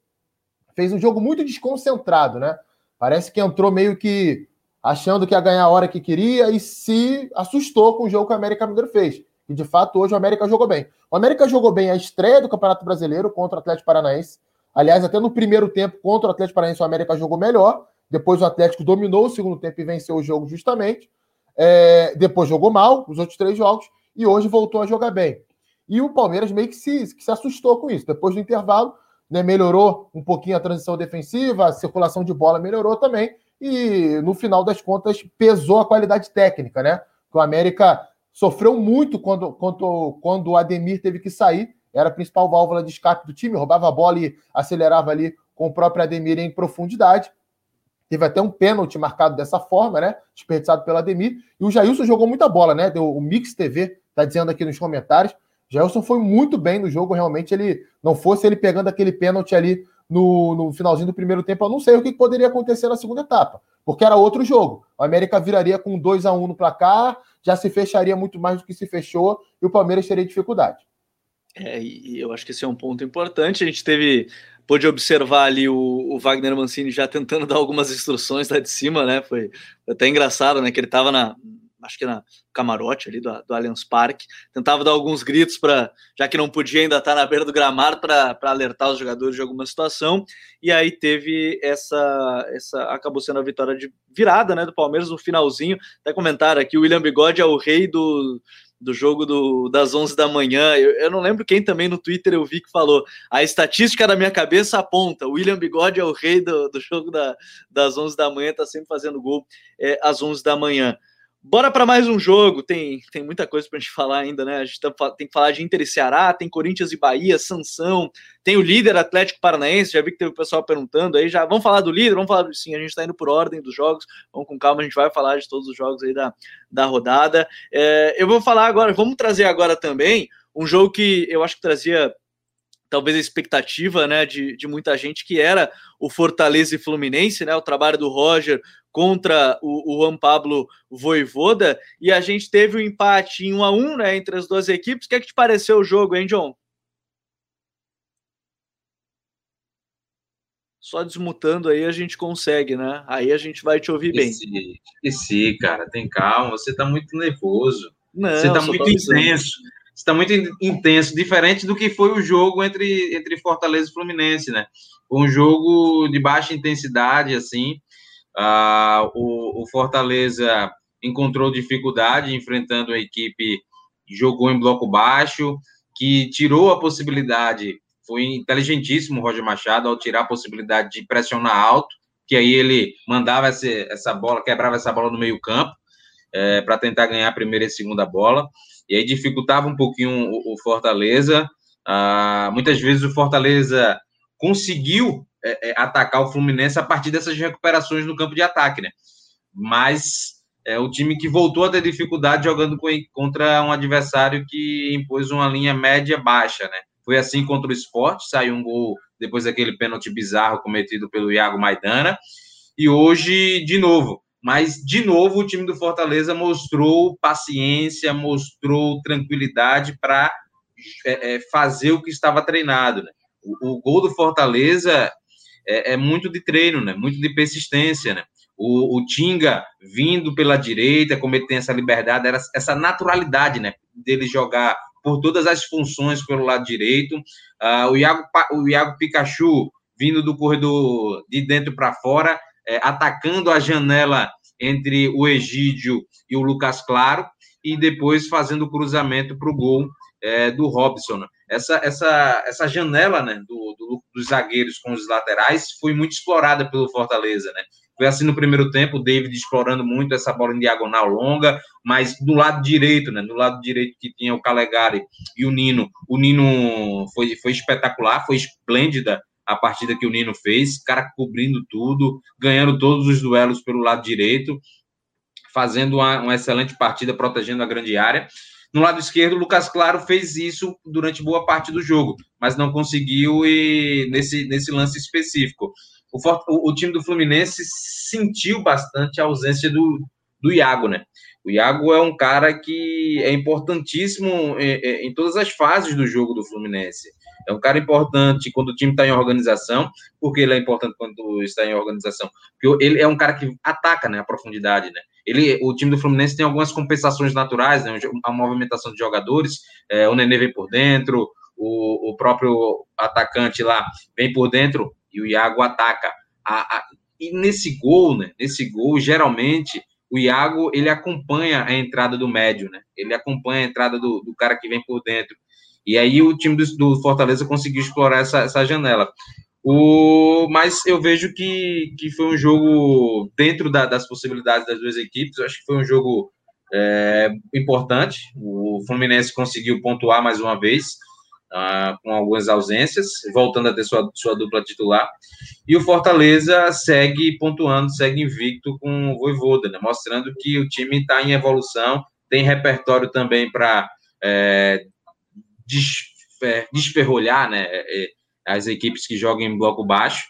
fez um jogo muito desconcentrado, né? Parece que entrou meio que achando que ia ganhar a hora que queria e se assustou com o jogo que o América Mineiro fez. E de fato, hoje o América jogou bem. O América jogou bem a estreia do Campeonato Brasileiro contra o Atlético Paranaense. Aliás, até no primeiro tempo contra o Atlético Paranaense, o América jogou melhor. Depois o Atlético dominou o segundo tempo e venceu o jogo justamente. É, depois jogou mal os outros três jogos e hoje voltou a jogar bem. E o Palmeiras meio que se, que se assustou com isso. Depois do intervalo, né, melhorou um pouquinho a transição defensiva, a circulação de bola melhorou também, e no final das contas pesou a qualidade técnica, né? O América sofreu muito quando, quando, quando o Ademir teve que sair, era a principal válvula de escape do time, roubava a bola e acelerava ali com o próprio Ademir em profundidade. Teve até um pênalti marcado dessa forma, né? Desperdiçado pelo Ademir. E o Jailson jogou muita bola, né? Deu, o Mix TV tá dizendo aqui nos comentários Gelson foi muito bem no jogo, realmente ele não fosse ele pegando aquele pênalti ali no, no finalzinho do primeiro tempo, eu não sei o que poderia acontecer na segunda etapa, porque era outro jogo. O América viraria com 2 a 1 no placar, já se fecharia muito mais do que se fechou e o Palmeiras teria dificuldade. É, e eu acho que esse é um ponto importante. A gente teve, pôde observar ali o, o Wagner Mancini já tentando dar algumas instruções lá de cima, né? Foi até engraçado, né? Que ele estava na, acho que na camarote ali do, do Allianz Parque, tentava dar alguns gritos para, já que não podia ainda estar na beira do gramado para alertar os jogadores de alguma situação, e aí teve essa, essa acabou sendo a vitória de virada, né, do Palmeiras no finalzinho, até comentaram aqui, o William Bigode é o rei do, do jogo do, das 11 da manhã. Eu, eu, não lembro quem também no Twitter eu vi que falou. A estatística da minha cabeça aponta: William Bigode é o rei do, do jogo da, das 11 da manhã, tá sempre fazendo gol é, às 11 da manhã. Bora para mais um jogo. Tem, tem muita coisa para a gente falar ainda, né? A gente tá, tem que falar de Inter e Ceará, tem Corinthians e Bahia, Sansão, tem o líder Atlético Paranaense. Já vi que teve o pessoal perguntando aí. Já vamos falar do líder, vamos falar. Sim, a gente está indo por ordem dos jogos. Vamos com calma, a gente vai falar de todos os jogos aí da, da rodada. É, eu vou falar agora, vamos trazer agora também um jogo que eu acho que trazia talvez a expectativa né, de, de muita gente, que era o Fortaleza e Fluminense, né, o trabalho do Roger contra o, o Juan Pablo Voivoda, e a gente teve um empate em 1 a 1 né, entre as duas equipes. O que é que te pareceu o jogo, hein, John? Só desmutando aí a gente consegue, né? Aí a gente vai te ouvir bem. Esqueci, cara, tem calma, você tá muito nervoso. Não, você tá muito intenso está muito intenso, diferente do que foi o jogo entre, entre Fortaleza e Fluminense, né? Um jogo de baixa intensidade, assim. Uh, o, o, Fortaleza encontrou dificuldade enfrentando a equipe que jogou em bloco baixo, que tirou a possibilidade, foi inteligentíssimo o Roger Machado ao tirar a possibilidade de pressionar alto, que aí ele mandava essa, essa bola, quebrava essa bola no meio campo, é, para tentar ganhar a primeira e segunda bola e aí dificultava um pouquinho o, o Fortaleza. Ah, muitas vezes o Fortaleza conseguiu é, é, atacar o Fluminense a partir dessas recuperações no campo de ataque, né? Mas é o time que voltou a ter dificuldade jogando contra um adversário que impôs uma linha média baixa, né? Foi assim contra o esporte, saiu um gol depois daquele pênalti bizarro cometido pelo Iago Maidana. E hoje, de novo. Mas, de novo, o time do Fortaleza mostrou paciência, mostrou tranquilidade para é, é, fazer o que estava treinado. Né? O, o, gol do Fortaleza é, é, muito de treino, né? muito de persistência. Né? O, o Tinga vindo pela direita, como ele tem essa liberdade, era essa naturalidade né? dele jogar por todas as funções pelo lado direito. Uh, o, Iago, o Iago Pikachu vindo do corredor de dentro para fora, é, atacando a janela entre o Egídio e o Lucas Claro, e depois fazendo o cruzamento para o gol é, do Robson. Essa, essa, essa janela né, do, do, dos zagueiros com os laterais foi muito explorada pelo Fortaleza. Né? Foi assim no primeiro tempo, o David explorando muito essa bola em diagonal longa, mas do lado direito, né? Do lado direito que tinha o Calegari e o Nino. O Nino foi, foi espetacular, foi esplêndida a partida que o Nino fez, cara cobrindo tudo, ganhando todos os duelos pelo lado direito, fazendo uma, uma excelente partida, protegendo a grande área. No lado esquerdo, o Lucas Claro fez isso durante boa parte do jogo, mas não conseguiu e nesse, nesse lance específico o, o, o, time do Fluminense sentiu bastante a ausência do, do Iago, né? O Iago é um cara que é importantíssimo em, em, todas as fases do jogo do Fluminense. É um cara importante quando o time está em organização, porque ele é importante quando está em organização. Porque ele é um cara que ataca né, a profundidade, né? Ele, o time do Fluminense tem algumas compensações naturais, né? A movimentação de jogadores, é, o Nenê vem por dentro, o, o próprio atacante lá vem por dentro, e o Iago ataca. A, a, e nesse gol, né? Nesse gol, geralmente o Iago ele acompanha a entrada do médio, né? Ele acompanha a entrada do, do cara que vem por dentro. E aí o time do, do Fortaleza conseguiu explorar essa, essa janela. O, mas eu vejo que, que foi um jogo dentro da, das possibilidades das duas equipes. Eu acho que foi um jogo é, importante. O Fluminense conseguiu pontuar mais uma vez uh, com algumas ausências, voltando a ter sua, sua dupla titular. E o Fortaleza segue pontuando, segue invicto com o Voivoda, né, mostrando que o time está em evolução, tem repertório também para é, desferrolhar né, é, as equipes que jogam em bloco baixo.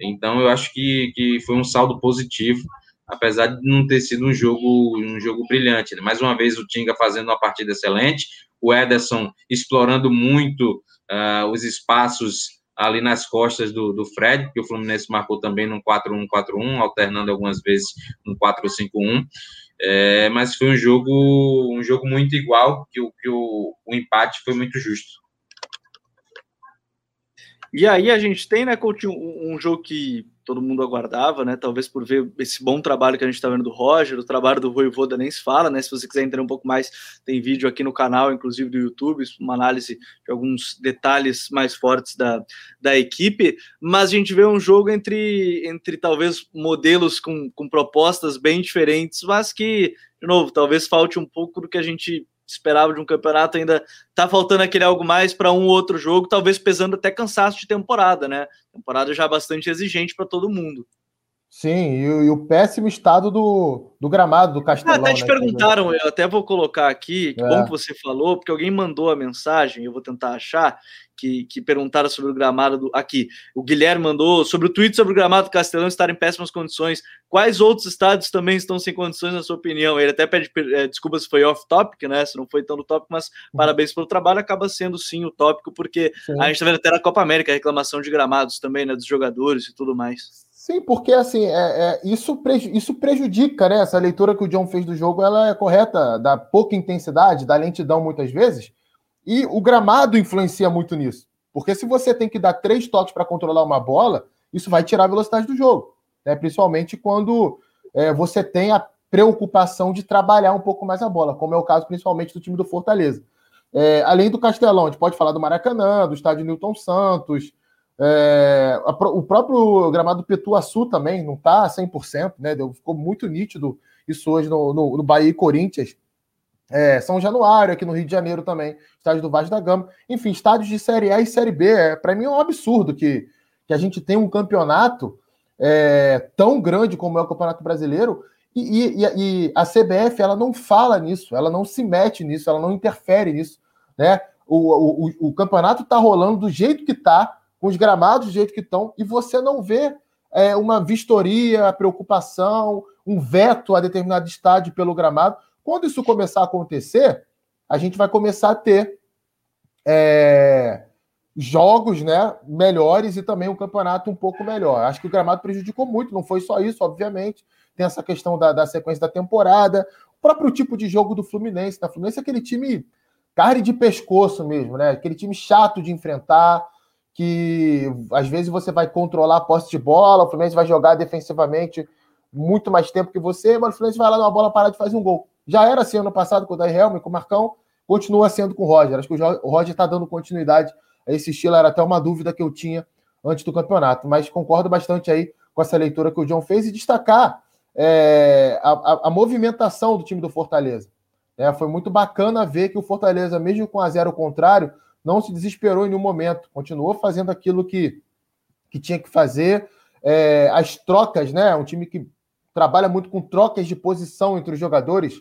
Então, eu acho que, que foi um saldo positivo apesar de não ter sido um jogo um jogo brilhante. Né? Mais uma vez o Tinga fazendo uma partida excelente, o Ederson explorando muito uh, os espaços ali nas costas do, do Fred, que o Fluminense marcou também num 4-1-4-1, alternando algumas vezes um 4-5-1. É, mas foi um jogo um jogo muito igual, que, o, que o, o empate foi muito justo. E aí a gente tem, né, Coutinho, um jogo que todo mundo aguardava, né? Talvez por ver esse bom trabalho que a gente está vendo do Roger, o trabalho do Voivoda nem se fala, né? Se você quiser entender um pouco mais, tem vídeo aqui no canal, inclusive do YouTube, uma análise de alguns detalhes mais fortes da, da equipe. Mas a gente vê um jogo entre, entre talvez modelos com, com propostas bem diferentes, mas que, de novo, talvez falte um pouco do que a gente esperava de um campeonato, ainda tá faltando aquele algo mais para um outro jogo, talvez pesando até cansaço de temporada, né? Temporada já bastante exigente para todo mundo. Sim, e, e, o péssimo estado do, do gramado do Castelão. Ah, até te né? perguntaram, eu até vou colocar aqui, que é. bom que você falou, porque alguém mandou a mensagem, eu vou tentar achar, que, que perguntaram sobre o gramado do. Aqui, o Guilherme mandou sobre o tweet sobre o gramado do Castelão estar em péssimas condições. Quais outros estádios também estão sem condições, na sua opinião? Ele até pede é, desculpa se foi off-topic, né? Se não foi tão no tópico, mas uhum. parabéns pelo trabalho. Acaba sendo sim o tópico, porque sim. a gente está vendo até na Copa América a reclamação de gramados também, né? Dos jogadores e tudo mais. Sim, porque assim, é, é, isso, preju isso prejudica, né? Essa leitura que o John fez do jogo, ela é correta, da pouca intensidade, da lentidão muitas vezes, e o gramado influencia muito nisso. Porque se você tem que dar três toques para controlar uma bola, isso vai tirar a velocidade do jogo. Né? Principalmente quando é, você tem a preocupação de trabalhar um pouco mais a bola, como é o caso principalmente do time do Fortaleza. É, além do Castelão, a gente pode falar do Maracanã, do estádio Newton Santos, é, a, o próprio gramado do Petuaçu também não está 100%, né? Deu, ficou muito nítido isso hoje no, no, no Bahia e Corinthians. É, São Januário, aqui no Rio de Janeiro também, estádio do Vasco da Gama. Enfim, estádios de Série A e Série B. É, Para mim é um absurdo que, que a gente tem um campeonato é, tão grande como é o Campeonato Brasileiro e, e, e, a CBF ela não fala nisso, ela não se mete nisso, ela não interfere nisso, né? O, o, o campeonato está rolando do jeito que está, com os gramados do jeito que estão, e você não vê é, uma vistoria, preocupação, um veto a determinado estádio pelo gramado. Quando isso começar a acontecer, a gente vai começar a ter é, jogos né, melhores e também um campeonato um pouco melhor. Acho que o gramado prejudicou muito, não foi só isso, obviamente. Tem essa questão da, da sequência da temporada, o próprio tipo de jogo do Fluminense. Né? O Fluminense é aquele time carne de pescoço mesmo, né? Aquele time chato de enfrentar, que às vezes você vai controlar a posse de bola, o Fluminense vai jogar defensivamente muito mais tempo que você, mas o Fluminense vai lá numa bola parada e faz um gol. Já era assim ano passado com o Daí Helm, com o Marcão, continua sendo com o Roger. Acho que o Roger está dando continuidade a esse estilo, era até uma dúvida que eu tinha antes do campeonato, mas concordo bastante aí com essa leitura que o John fez e destacar é, a, a, a, movimentação do time do Fortaleza. É, foi muito bacana ver que o Fortaleza, mesmo com a zero contrário, não se desesperou em nenhum momento, continuou fazendo aquilo que, que tinha que fazer. É, as trocas, né? Um time que trabalha muito com trocas de posição entre os jogadores,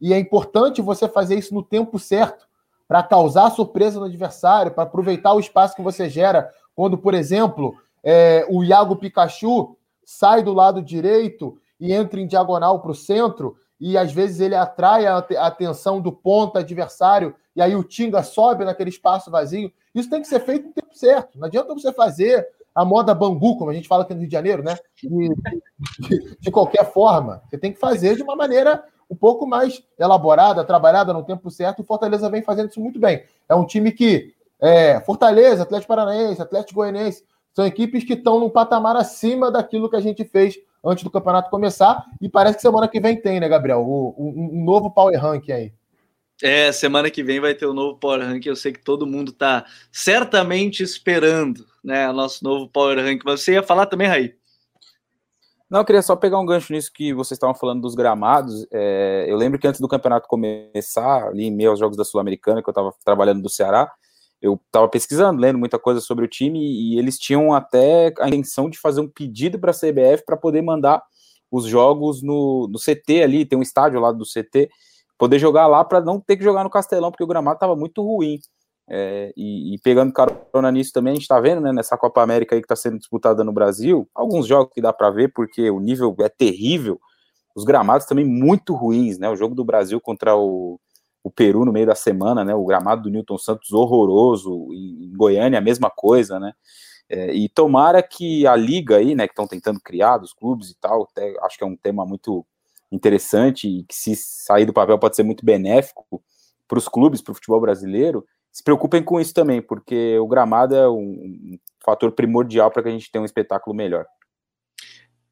e é importante você fazer isso no tempo certo para causar surpresa no adversário, para aproveitar o espaço que você gera quando, por exemplo, é, o Iago Pikachu sai do lado direito e entra em diagonal para o centro, e às vezes ele atrai a atenção do ponta adversário, e aí o Tinga sobe naquele espaço vazio. Isso tem que ser feito no tempo certo. Não adianta você fazer a moda Bangu, como a gente fala aqui no Rio de Janeiro, né? De, de, de qualquer forma. Você tem que fazer de uma maneira um pouco mais elaborada, trabalhada no tempo certo, e o Fortaleza vem fazendo isso muito bem. É um time que. É, Fortaleza, Atlético Paranaense, Atlético Goianiense, são equipes que estão num patamar acima daquilo que a gente fez antes do campeonato começar. E parece que semana que vem tem, né, Gabriel? O, um, um novo Power Rank aí. É, semana que vem vai ter o um novo Power Rank. Eu sei que todo mundo está certamente esperando, né? O nosso novo Power Rank. Você ia falar também, Raí? Não, eu queria só pegar um gancho nisso que vocês estavam falando dos gramados. É, eu lembro que antes do campeonato começar, ali em meio aos Jogos da Sul-Americana, que eu estava trabalhando do Ceará, eu estava pesquisando, lendo muita coisa sobre o time, e eles tinham até a intenção de fazer um pedido para a CBF para poder mandar os jogos no, no CT ali, tem um estádio lá do CT, poder jogar lá para não ter que jogar no Castelão, porque o gramado estava muito ruim. É, e, e, pegando carona nisso também, a gente está vendo, né, nessa Copa América aí que está sendo disputada no Brasil, alguns jogos que dá para ver, porque o nível é terrível, os gramados também muito ruins, né, o jogo do Brasil contra o, o Peru no meio da semana, né, o gramado do Newton Santos horroroso, em, Goiânia a mesma coisa, né, é, e tomara que a liga aí, né, que estão tentando criar, dos clubes e tal, até, acho que é um tema muito interessante e que se sair do papel pode ser muito benéfico para os clubes, para o futebol brasileiro, se preocupem com isso também, porque o gramado é um, fator primordial para que a gente tenha um espetáculo melhor.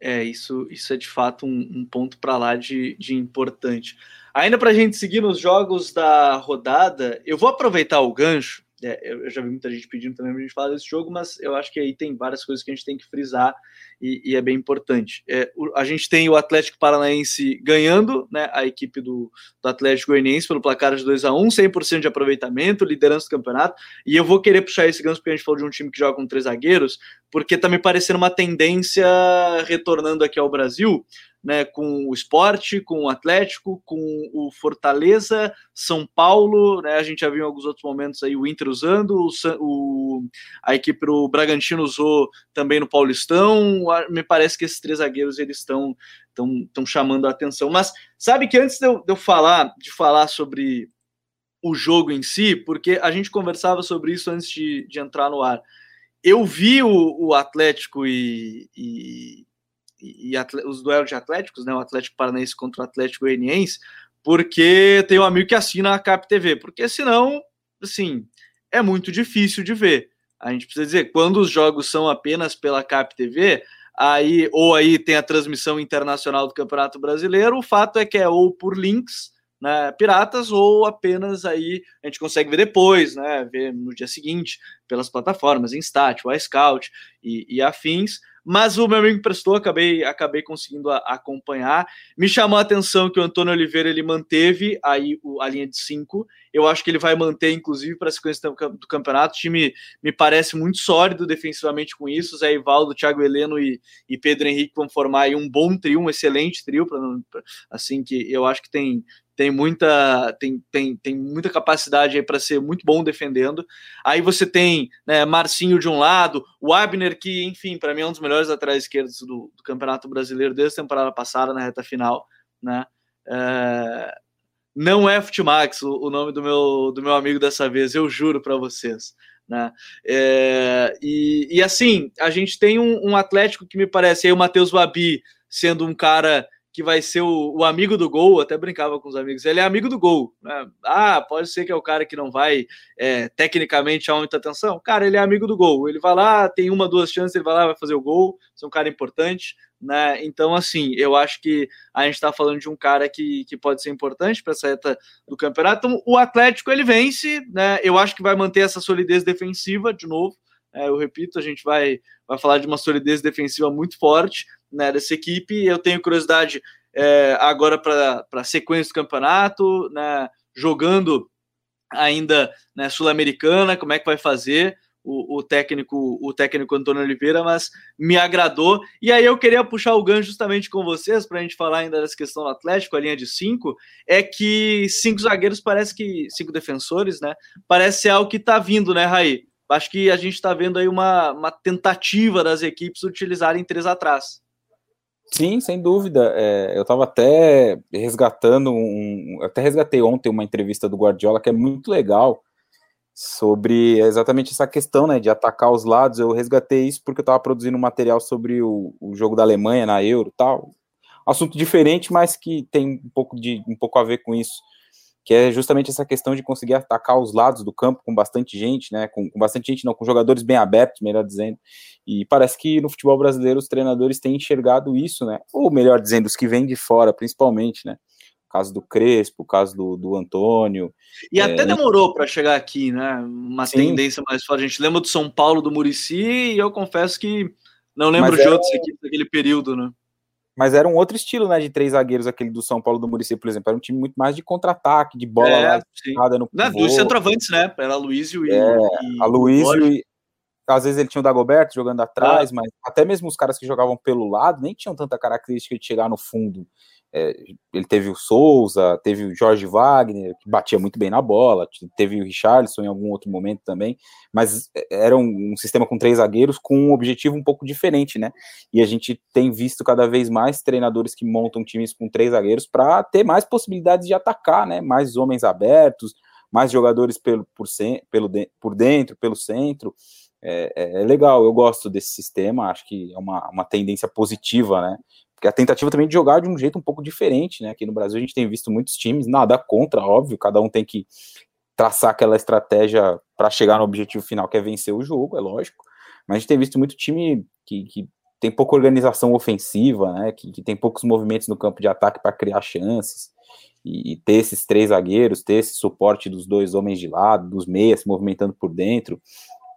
É, isso, isso é de fato um, um ponto para lá de, de importante. Ainda para a gente seguir nos jogos da rodada, eu vou aproveitar o gancho é, eu já vi muita gente pedindo também para a gente falar desse jogo, mas eu acho que aí tem várias coisas que a gente tem que frisar e, e é bem importante. É, o, a gente tem o Atlético Paranaense ganhando, né, a equipe do, do Atlético Goianiense pelo placar de 2 a 1 100% de aproveitamento, liderança do campeonato, e eu vou querer puxar esse gancho porque a gente falou de um time que joga com três zagueiros, porque está me parecendo uma tendência retornando aqui ao Brasil, né, com o esporte, com o Atlético, com o Fortaleza, São Paulo, né, a gente já viu em alguns outros momentos aí o Inter usando, o, o, a equipe do Bragantino usou também no Paulistão, me parece que esses três zagueiros eles estão estão chamando a atenção, mas sabe que antes de eu, de eu falar, de falar sobre o jogo em si, porque a gente conversava sobre isso antes de, de entrar no ar, eu vi o, o Atlético e, e e, os duelos de Atléticos, né, o Atlético Paranaense contra o Atlético Goianiense, porque tem um amigo que assina a Cap TV, porque senão, assim, é muito difícil de ver. A gente precisa dizer, quando os jogos são apenas pela Cap TV, aí ou aí tem a transmissão internacional do Campeonato Brasileiro, o fato é que é ou por links, né, piratas ou apenas aí a gente consegue ver depois, né, ver no dia seguinte pelas plataformas, em Stat, o iScout e, e afins, mas o meu amigo prestou, acabei, acabei conseguindo a, acompanhar. Me chamou a atenção que o Antônio Oliveira ele manteve aí o, a linha de cinco. Eu acho que ele vai manter, inclusive, para a sequência do campeonato. O time me parece muito sólido defensivamente com isso. Zé Ivaldo, Thiago Heleno e, e Pedro Henrique vão formar aí um bom trio, um excelente trio, pra, assim que eu acho que tem tem muita, tem, tem, tem muita capacidade aí para ser muito bom defendendo. Aí você tem né, Marcinho de um lado, o Abner, que, enfim, para mim é um dos melhores atrás esquerdos do, do, Campeonato Brasileiro desde a temporada passada, na reta final. Né? É, não é Futimax o, o nome do meu, do meu amigo dessa vez, eu juro para vocês. Né? É, e, e assim, a gente tem um, um Atlético que me parece aí o Matheus Babi sendo um cara que vai ser o, o, amigo do gol, até brincava com os amigos, ele é amigo do gol. Né? Ah, pode ser que é o cara que não vai é, tecnicamente chamar muita atenção. Cara, ele é amigo do gol. Ele vai lá, tem uma, duas chances, ele vai lá, vai fazer o gol, é um cara importante. Né? Então, assim, eu acho que a gente está falando de um cara que, que pode ser importante para essa reta do campeonato. Então, o Atlético ele vence, né? Eu acho que vai manter essa solidez defensiva de novo. É, eu repito, a gente vai, vai falar de uma solidez defensiva muito forte né, dessa equipe. Eu tenho curiosidade é, agora para a sequência do campeonato, né, jogando ainda né, sul-americana, como é que vai fazer o, o, técnico o técnico Antônio Oliveira, mas me agradou. E aí eu queria puxar o gancho justamente com vocês para a gente falar ainda dessa questão do Atlético, a linha de cinco, é que cinco zagueiros parece que cinco defensores, né? Parece ser algo que está vindo, né, Raí? Acho que a gente está vendo aí uma, uma tentativa das equipes utilizarem três atrás. Sim, sem dúvida. É, eu estava até resgatando um. Até resgatei ontem uma entrevista do Guardiola que é muito legal sobre exatamente essa questão né, de atacar os lados. Eu resgatei isso porque eu estava produzindo um material sobre o, o, jogo da Alemanha na Euro tal. Assunto diferente, mas que tem um pouco, de, um pouco a ver com isso que é justamente essa questão de conseguir atacar os lados do campo com bastante gente, né? Com, com, bastante gente, não, com jogadores bem abertos, melhor dizendo. E parece que no futebol brasileiro os treinadores têm enxergado isso, né? Ou melhor dizendo, os que vêm de fora, principalmente, né? O caso do Crespo, o caso do, do Antônio. E é, até demorou para chegar aqui, né? Uma sim. tendência mais forte. A gente lembra do São Paulo, do Murici, e eu confesso que não lembro Mas de é... outros equipes daquele período, né? Mas era um outro estilo, né, de três zagueiros, aquele do São Paulo do Murici, por exemplo. Era um time muito mais de contra-ataque, de bola é, lá, no Não, dos centroavantes, né? Era Luísio e. É, e, a Luísio e. Às vezes ele tinha o Dagoberto jogando atrás, ah. mas até mesmo os caras que jogavam pelo lado nem tinham tanta característica de chegar no fundo. É, ele teve o Souza, teve o Jorge Wagner, que batia muito bem na bola, teve o Richarlison em algum outro momento também, mas é, era um, um, sistema com três zagueiros com um objetivo um pouco diferente, né? E a gente tem visto cada vez mais treinadores que montam times com três zagueiros para ter mais possibilidades de atacar, né? Mais homens abertos, mais jogadores pelo, por, pelo, por dentro, pelo centro. É, é, é, legal, eu gosto desse sistema, acho que é uma, uma tendência positiva, né? Porque a tentativa também de jogar de um jeito um pouco diferente, né? Aqui no Brasil a gente tem visto muitos times, nada contra, óbvio, cada um tem que traçar aquela estratégia para chegar no objetivo final, que é vencer o jogo, é lógico. Mas a gente tem visto muito time que, que tem pouca organização ofensiva, né? Que, que tem poucos movimentos no campo de ataque para criar chances. E, e, ter esses três zagueiros, ter esse suporte dos dois homens de lado, dos meias se movimentando por dentro,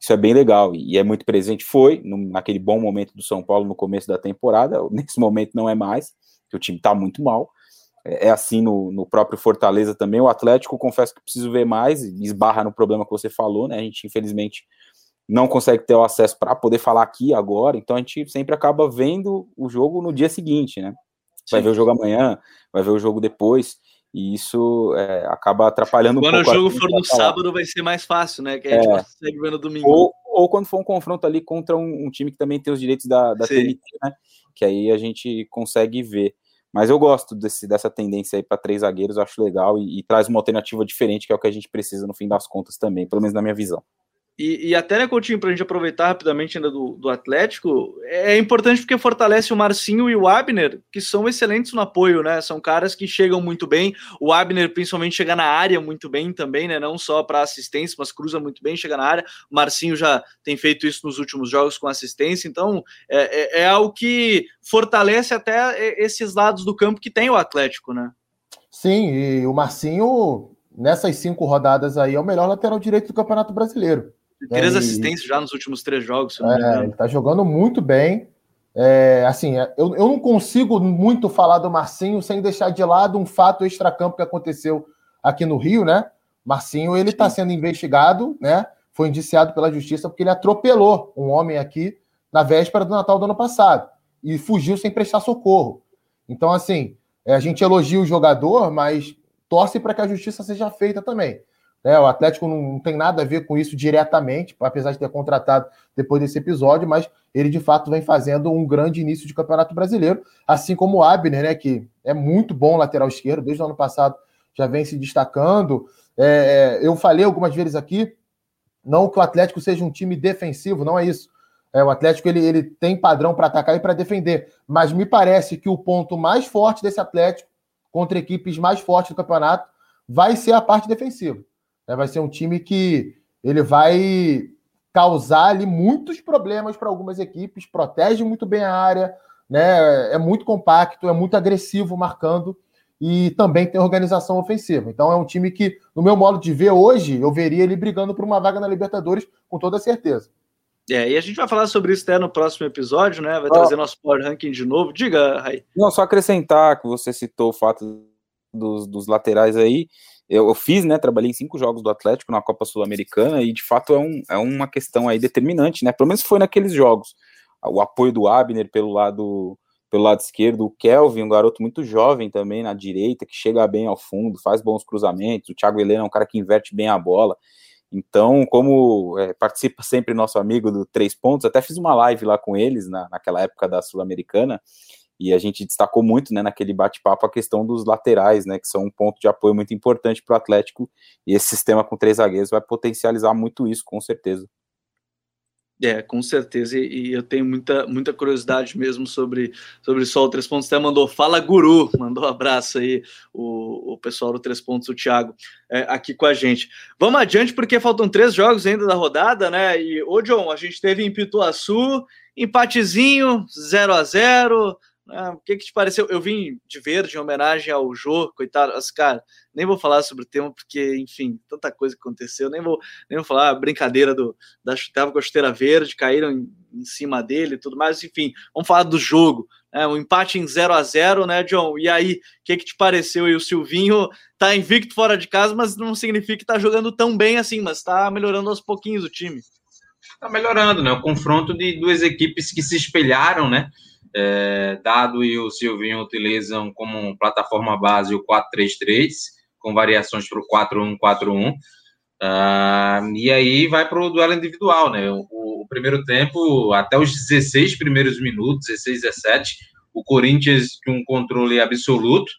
isso é bem legal e é muito presente. Foi no, naquele bom momento do São Paulo no começo da temporada, nesse momento não é mais, que o time está muito mal. É, é assim no, no, próprio Fortaleza também. O Atlético, confesso que preciso ver mais, esbarra no problema que você falou, né? A gente, infelizmente, não consegue ter o acesso para poder falar aqui agora, então a gente sempre acaba vendo o jogo no dia seguinte, né? Vai Sim. ver o jogo amanhã, vai ver o jogo depois. E isso é, acaba atrapalhando quando um pouco. Quando o jogo for no sábado, vai ser mais fácil, né? Que a gente é. consegue ver no domingo. Ou, ou quando for um confronto ali contra um, um time que também tem os direitos da, da TNT, né? Que aí a gente consegue ver. Mas eu gosto desse, dessa tendência aí para três zagueiros, acho legal e, e, traz uma alternativa diferente, que é o que a gente precisa no fim das contas também, pelo menos na minha visão. E, e, até, né, Coutinho, para a gente aproveitar rapidamente ainda do, do Atlético, é importante porque fortalece o Marcinho e o Abner, que são excelentes no apoio, né? São caras que chegam muito bem. O Abner, principalmente, chega na área muito bem também, né? Não só para assistência, mas cruza muito bem, chega na área. O Marcinho já tem feito isso nos últimos jogos com assistência, então é, é, é algo que fortalece até esses lados do campo que tem o Atlético, né? Sim, e o Marcinho, nessas cinco rodadas aí, é o melhor lateral direito do Campeonato Brasileiro. Três assistências já nos últimos três jogos. é, ele tá jogando muito bem. É, assim, eu, eu não consigo muito falar do Marcinho sem deixar de lado um fato extracampo que aconteceu aqui no Rio, né? Marcinho, ele está sendo investigado, né? Foi indiciado pela justiça porque ele atropelou um homem aqui na véspera do Natal do ano passado e fugiu sem prestar socorro. Então, assim, é, a gente elogia o jogador, mas torce para que a justiça seja feita também. É, o Atlético não, tem nada a ver com isso diretamente, apesar de ter contratado depois desse episódio, mas ele de fato vem fazendo um grande início de campeonato brasileiro, assim como o Abner, né, que é muito bom lateral esquerdo, desde o ano passado já vem se destacando. É, é eu falei algumas vezes aqui, não que o Atlético seja um time defensivo, não é isso. É, o Atlético ele, ele tem padrão para atacar e para defender, mas me parece que o ponto mais forte desse Atlético contra equipes mais fortes do campeonato vai ser a parte defensiva. É, vai ser um time que ele vai causar ali muitos problemas para algumas equipes, protege muito bem a área, né? É muito compacto, é muito agressivo marcando e também tem organização ofensiva. Então é um time que, no meu modo de ver hoje, eu veria ele brigando por uma vaga na Libertadores com toda certeza. É, e a gente vai falar sobre isso até no próximo episódio, né? Vai oh. trazer nosso Power Ranking de novo. Diga, Rai. Não, só acrescentar que você citou o fato dos, dos laterais aí. Eu, eu, fiz, né? Trabalhei em cinco jogos do Atlético na Copa Sul-Americana e de fato é, um, é uma questão aí determinante, né? Pelo menos foi naqueles jogos. O apoio do Abner pelo lado pelo lado esquerdo, o Kelvin, um garoto muito jovem também na direita, que chega bem ao fundo, faz bons cruzamentos. O Thiago Helena é um cara que inverte bem a bola. Então, como é, participa sempre nosso amigo do Três Pontos, até fiz uma live lá com eles na, naquela época da Sul-Americana, e a gente destacou muito né, naquele bate-papo a questão dos laterais, né, que são um ponto de apoio muito importante para o Atlético, e esse sistema com três zagueiros vai potencializar muito isso, com certeza. É, com certeza, e, e, eu tenho muita, muita curiosidade mesmo sobre, sobre só o Três Pontos. Até mandou, fala guru, mandou um abraço aí o, o pessoal do Três Pontos, o Thiago, é, aqui com a gente. Vamos adiante, porque faltam três jogos ainda da rodada, né? E, ô John, a gente teve em Pituaçu, empatezinho, 0 a 0 ah, o que, que te pareceu? Eu vim de verde em homenagem ao Jô, coitado. Mas, cara, nem vou falar sobre o tema, porque, enfim, tanta coisa que aconteceu. Nem vou, nem vou falar a brincadeira do, da tava com a chuteira verde, caíram em, em, cima dele e tudo mais. Enfim, vamos falar do jogo. Né? Um empate em 0 a 0 né, John? E aí, o que, que te pareceu? E o Silvinho tá invicto fora de casa, mas não significa que tá jogando tão bem assim, mas tá melhorando aos pouquinhos o time. Tá melhorando, né? O confronto de duas equipes que se espelharam, né? É, Dado e o Silvinho utilizam como plataforma base o 4-3-3, com variações para o 4-1-4-1. Uh, e aí vai para o duelo individual, né? O, o, primeiro tempo, até os 16 primeiros minutos, 16, 17, o Corinthians com um controle absoluto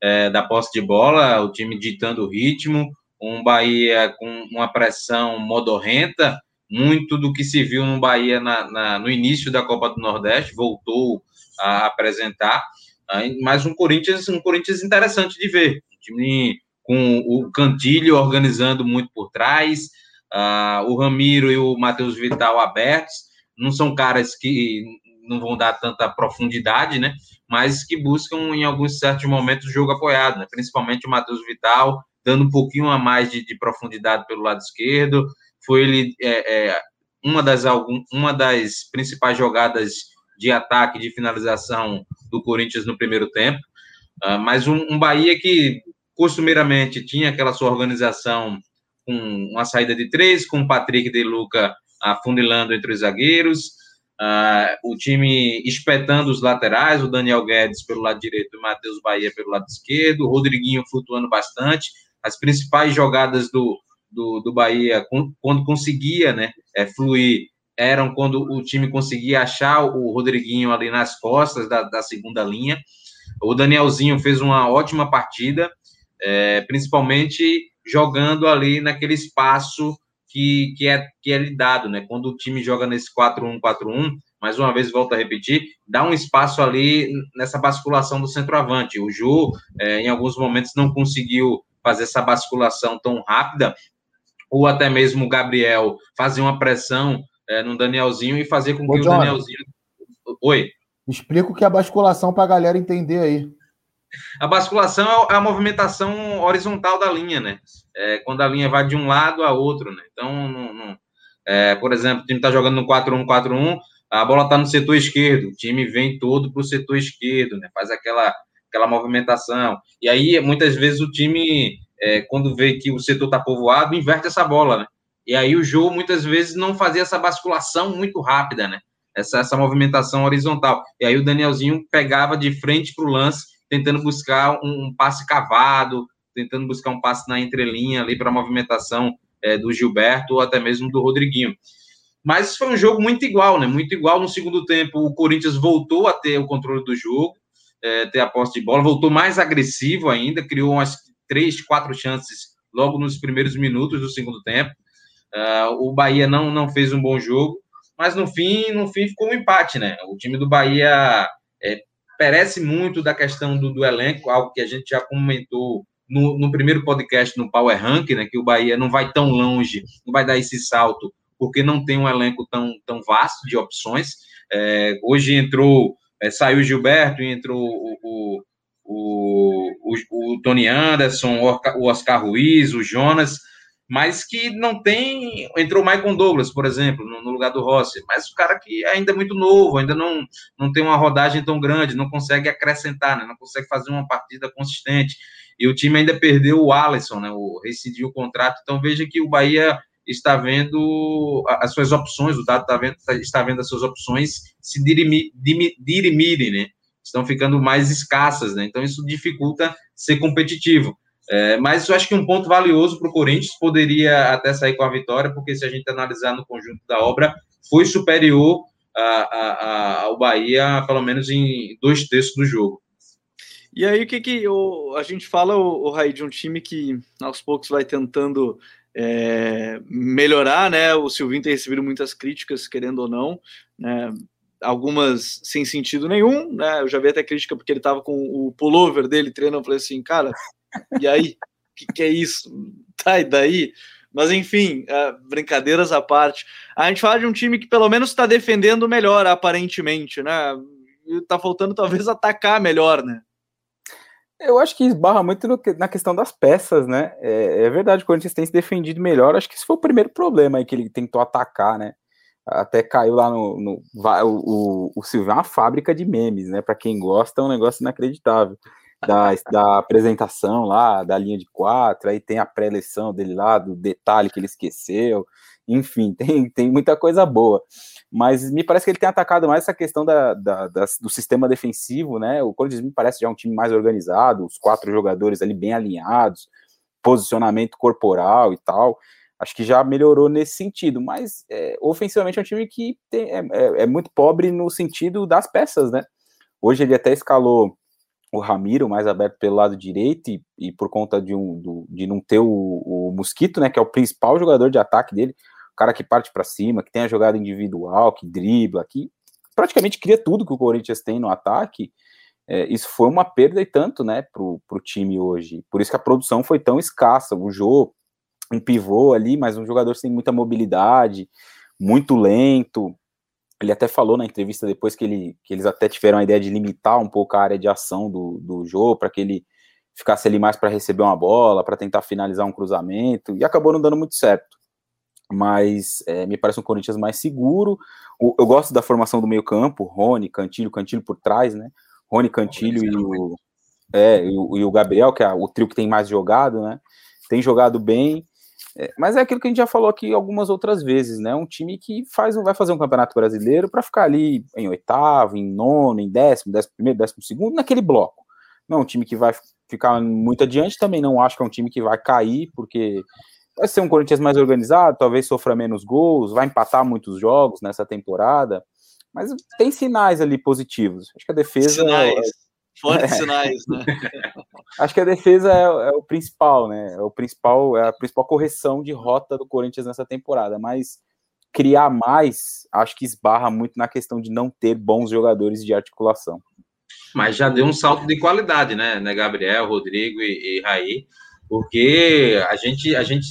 é, da posse de bola, o time ditando o ritmo, um Bahia com uma pressão modorrenta, muito do que se viu no Bahia na, na, no início da Copa do Nordeste, voltou a apresentar, mas um Corinthians, um Corinthians interessante de ver, um time com o Cantilho organizando muito por trás, uh, o Ramiro e o Matheus Vital abertos, não são caras que não vão dar tanta profundidade, né? Mas que buscam em alguns certos momentos o jogo apoiado, né? Principalmente o Matheus Vital, dando um pouquinho a mais de, de profundidade pelo lado esquerdo, foi ele é, é, uma, das, uma das principais jogadas de ataque, de finalização do Corinthians no primeiro tempo. Uh, mas um, um, Bahia que costumeiramente tinha aquela sua organização com uma saída de três, com o Patrick de Luca afunilando entre os zagueiros, uh, o time espetando os laterais, o Daniel Guedes pelo lado direito o Matheus Bahia pelo lado esquerdo, o Rodriguinho flutuando bastante. As principais jogadas do, do, do Bahia, quando conseguia né, é, fluir, eram quando o time conseguia achar o Rodriguinho ali nas costas da, da segunda linha. O Danielzinho fez uma ótima partida, é, principalmente jogando ali naquele espaço que, que, é, que é lhe dado, né? Quando o time joga nesse 4-1-4-1, mais uma vez volto a repetir, dá um espaço ali nessa basculação do centroavante. O Ju, é, em alguns momentos, não conseguiu fazer essa basculação tão rápida, ou até mesmo o Gabriel fazer uma pressão é, no Danielzinho e fazer com que Ô, o Danielzinho. Oi. Explica o que é a basculação para a galera entender aí. A basculação é a movimentação horizontal da linha, né? É, quando a linha vai de um lado a outro, né? Então, não, não, é, por exemplo, o time está jogando no 4-1-4-1, a bola está no setor esquerdo, o time vem todo para o setor esquerdo, né? Faz aquela, aquela movimentação. E aí, muitas vezes, o time, é, quando vê que o setor está povoado, inverte essa bola, né? E aí o jogo, muitas vezes, não fazia essa basculação muito rápida, né? Essa, essa movimentação horizontal. E aí o Danielzinho pegava de frente para o lance, tentando buscar um, um passe cavado, tentando buscar um passe na entrelinha ali para a movimentação é, do Gilberto ou até mesmo do Rodriguinho. Mas foi um jogo muito igual, né? Muito igual. No segundo tempo, o Corinthians voltou a ter o controle do jogo, é, ter a posse de bola, voltou mais agressivo ainda, criou umas três, quatro chances logo nos primeiros minutos do segundo tempo. Uh, o Bahia não, não fez um bom jogo, mas no fim, no fim ficou um empate, né? O time do Bahia é, perece muito da questão do, do elenco, algo que a gente já comentou no, no, primeiro podcast no Power Rank, né, que o Bahia não vai tão longe, não vai dar esse salto, porque não tem um elenco tão, tão vasto de opções. É, hoje entrou, é, saiu o Gilberto e entrou o, o, o, o, Tony Anderson, o Oscar Ruiz, o Jonas, mas que não tem. Entrou o Michael Douglas, por exemplo, no, no, lugar do Rossi, mas o cara que ainda é muito novo, ainda não, não tem uma rodagem tão grande, não consegue acrescentar, né, não consegue fazer uma partida consistente. E o time ainda perdeu o Alisson, né, o, rescindiu o contrato. Então veja que o Bahia está vendo as suas opções, o dado está vendo, está vendo as suas opções se dirimirem, né? Estão ficando mais escassas, né? Então isso dificulta ser competitivo. É, mas eu acho que um ponto valioso para o Corinthians poderia até sair com a vitória, porque se a gente analisar no conjunto da obra, foi superior a, a, a, ao Bahia, pelo menos em dois terços do jogo. E aí, o que, que o, a gente fala, o, o Raí, de um time que aos poucos vai tentando é, melhorar, né? O Silvinho tem recebido muitas críticas, querendo ou não, né? Algumas sem sentido nenhum, né? Eu já vi até crítica porque ele tava com o pullover dele treinando. Eu falei assim, cara, e aí? Que, que é isso? Tá, e daí? Mas enfim, uh, brincadeiras à parte. A gente fala de um time que pelo menos está defendendo melhor, aparentemente, né? E tá faltando talvez atacar melhor, né? Eu acho que esbarra muito no, na questão das peças, né? É, é, verdade, o Corinthians tem se defendido melhor. Acho que esse foi o primeiro problema aí que ele tentou atacar, né? Até caiu lá no. no o, o, Silvio é uma fábrica de memes, né? Para quem gosta, é um negócio inacreditável. Da, da apresentação lá, da linha de quatro, aí tem a pré-eleição dele lá, do detalhe que ele esqueceu. Enfim, tem, tem muita coisa boa mas me parece que ele tem atacado mais essa questão da, da, da, do sistema defensivo, né? O Corinthians me parece já um time mais organizado, os quatro jogadores ali bem alinhados, posicionamento corporal e tal. Acho que já melhorou nesse sentido, mas é, ofensivamente é um time que tem, é, é, é, muito pobre no sentido das peças, né? Hoje ele até escalou o Ramiro mais aberto pelo lado direito e, e por conta de, um, do, de não ter o, o Mosquito, né? Que é o principal jogador de ataque dele cara que parte para cima, que tem a jogada individual, que dribla, que praticamente cria tudo que o Corinthians tem no ataque. É, isso foi uma perda e tanto, né, pro, pro time hoje. Por isso que a produção foi tão escassa. O Jô, um pivô ali, mas um jogador sem muita mobilidade, muito lento. Ele até falou na entrevista depois que, ele, que eles até tiveram a ideia de limitar um pouco a área de ação do, do Jô, para que ele ficasse ali mais para receber uma bola, para tentar finalizar um cruzamento, e acabou não dando muito certo mas é, me parece um Corinthians mais seguro. O, eu gosto da formação do meio-campo, Rony, Cantilho, Cantilho por trás, né? Rony, Cantilho e o, é, e o, e o, Gabriel, que é o trio que tem mais jogado, né? Tem jogado bem. É, mas é aquilo que a gente já falou aqui algumas outras vezes, né? Um time que faz, vai fazer um campeonato brasileiro para ficar ali em oitavo, em nono, em décimo, décimo primeiro, décimo segundo, naquele bloco. Não é um time que vai ficar muito adiante, também não acho que é um time que vai cair, porque vai ser um Corinthians mais organizado, talvez sofra menos gols, vai empatar muitos jogos nessa temporada, mas tem sinais ali positivos. Acho que a defesa. Sinais. Fortes é. sinais, né? Acho que a defesa é, é, o principal, né? É o principal, é a principal correção de rota do Corinthians nessa temporada. Mas criar mais, acho que esbarra muito na questão de não ter bons jogadores de articulação. Mas já deu um salto de qualidade, né? né Gabriel, Rodrigo e, e Raí porque a gente, a gente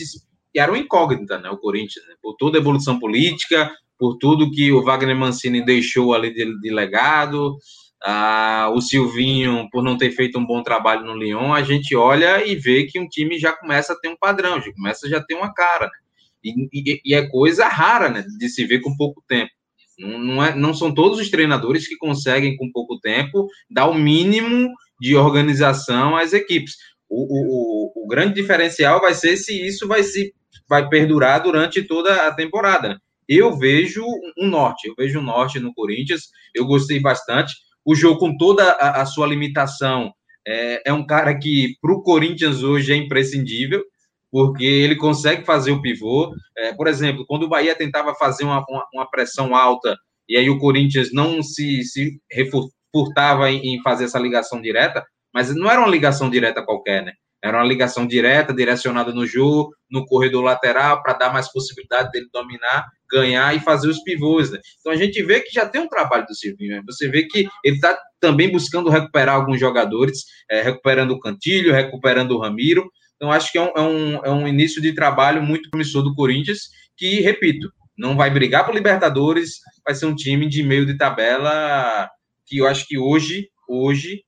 era uma incógnita, né, o Corinthians, né, por toda a evolução política, por tudo que o Wagner Mancini deixou ali de, de legado, ah, o Silvinho, por não ter feito um bom trabalho no Lyon, a gente olha e vê que um time já começa a ter um padrão, já começa a já ter uma cara, né? e, e, e, é coisa rara, né, de se ver com pouco tempo. Não, não, é, não são todos os treinadores que conseguem, com pouco tempo, dar o mínimo de organização às equipes. O, o, o grande diferencial vai ser se isso vai se vai perdurar durante toda a temporada. Né? Eu vejo um norte, eu vejo um norte no Corinthians, eu gostei bastante. O jogo, com toda a, a sua limitação, é, é, um cara que, para o Corinthians hoje, é imprescindível, porque ele consegue fazer o pivô. É, por exemplo, quando o Bahia tentava fazer uma, uma, uma, pressão alta e aí o Corinthians não se, se refurtava em, em fazer essa ligação direta, mas não era uma ligação direta qualquer, né? Era uma ligação direta, direcionada no jogo, no corredor lateral, para dar mais possibilidade dele dominar, ganhar e fazer os pivôs. Né? Então a gente vê que já tem um trabalho do Silvinho. Né? Você vê que ele está também buscando recuperar alguns jogadores, é, recuperando o Cantilho, recuperando o Ramiro. Então acho que é um, é, um, é um início de trabalho muito promissor do Corinthians, que, repito, não vai brigar por Libertadores, vai ser um time de meio de tabela que eu acho que hoje, hoje,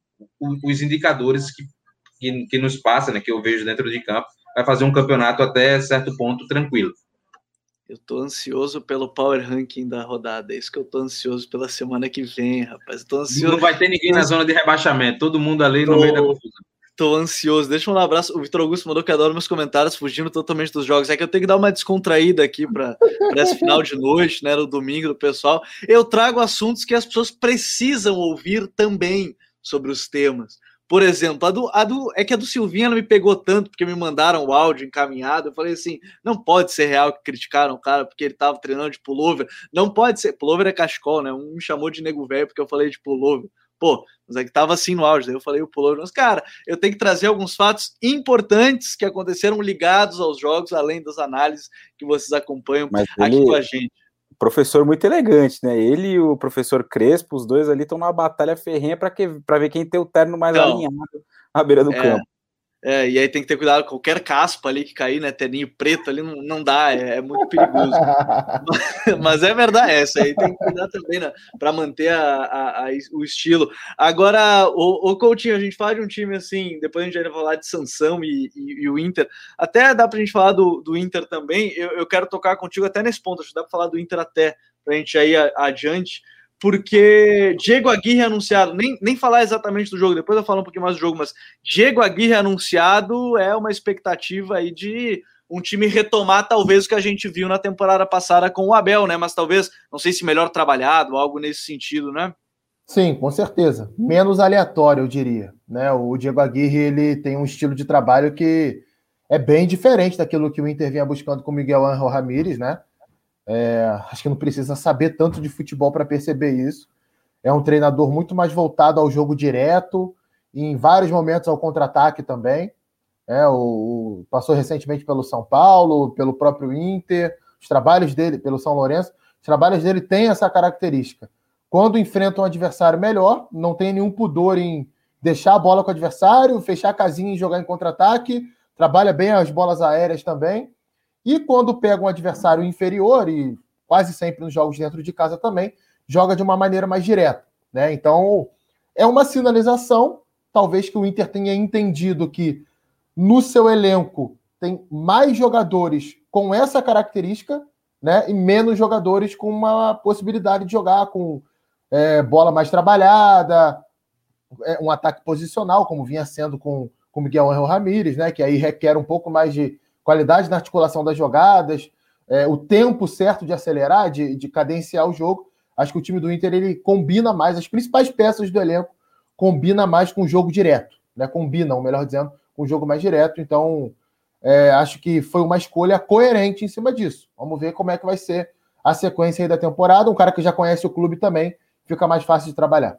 os indicadores que que, que nos passa, né, que eu vejo dentro de campo, vai fazer um campeonato até certo ponto tranquilo. Eu tô ansioso pelo power ranking da rodada. É isso que eu tô ansioso pela semana que vem, rapaz. tô ansioso. Não vai ter ninguém na zona de rebaixamento, todo mundo ali tô, no meio da confusão. Tô ansioso. Deixa um abraço. O Vitor Augusto mandou que adora meus comentários, fugindo totalmente dos jogos. É que eu tenho que dar uma descontraída aqui para esse final de noite, né? No domingo do pessoal. Eu trago assuntos que as pessoas precisam ouvir também sobre os temas. Por exemplo, a do, a do, é que a do Silvinha não me pegou tanto, porque me mandaram o áudio encaminhado. Eu falei assim: não pode ser real que criticaram o cara porque ele tava treinando de pullover. Não pode ser. Pullover é cachecol, né? Um me chamou de nego velho porque eu falei de pullover. Pô, mas é que tava assim no áudio. Daí eu falei o pullover. Mas, cara, eu tenho que trazer alguns fatos importantes que aconteceram ligados aos jogos, além das análises que vocês acompanham mas aqui ele... com a gente professor muito elegante, né? Ele e o professor Crespo, os dois ali estão numa batalha ferrenha para ver quem tem o terno mais então, alinhado à beira do é, campo. É, e aí tem que ter cuidado, qualquer caspa ali que cair, né? Terninho preto ali não, não dá, é, é muito perigoso. mas, mas, é verdade, essa aí tem que cuidar também, né? Para manter a, a, a, o estilo. Agora, o, o Coutinho, a gente fala de um time assim, depois a gente vai falar de Sansão e, e, e, o Inter. Até dá para a gente falar do, do Inter também. Eu, eu quero tocar contigo até nesse ponto, acho que dá para falar do Inter até, para a gente ir adiante porque Diego Aguirre anunciado, nem, nem falar exatamente do jogo, depois eu falo um pouquinho mais do jogo, mas Diego Aguirre anunciado é uma expectativa aí de um time retomar talvez o que a gente viu na temporada passada com o Abel, né? Mas talvez, não sei se melhor trabalhado, algo nesse sentido, né? Sim, com certeza. Menos aleatório, eu diria. Né? O Diego Aguirre ele tem um estilo de trabalho que é bem diferente daquilo que o Inter vinha buscando com o Miguel Angel Ramírez, né? É, acho que não precisa saber tanto de futebol para perceber isso. É um treinador muito mais voltado ao jogo direto e em vários momentos ao contra-ataque também. É, o, o, passou recentemente pelo São Paulo, pelo próprio Inter, os trabalhos dele, pelo São Lourenço, os trabalhos dele têm essa característica. Quando enfrenta um adversário melhor, não tem nenhum pudor em deixar a bola com o adversário, fechar a casinha e jogar em contra-ataque, trabalha bem as bolas aéreas também. E quando pega um adversário inferior, e quase sempre nos jogos dentro de casa também, joga de uma maneira mais direta. Né? Então, é uma sinalização, talvez que o Inter tenha entendido que no seu elenco tem mais jogadores com essa característica, né? E menos jogadores com uma possibilidade de jogar com é, bola mais trabalhada, é, um ataque posicional, como vinha sendo com o Miguel Angel Ramírez, né? Que aí requer um pouco mais de qualidade na articulação das jogadas, é, o tempo certo de acelerar, de, de cadenciar o jogo. Acho que o time do Inter ele combina mais, as principais peças do elenco combina mais com o jogo direto, né? Combinam, melhor dizendo, com o jogo mais direto. Então, é, acho que foi uma escolha coerente em cima disso. Vamos ver como é que vai ser a sequência aí da temporada. Um cara que já conhece o clube também, fica mais fácil de trabalhar.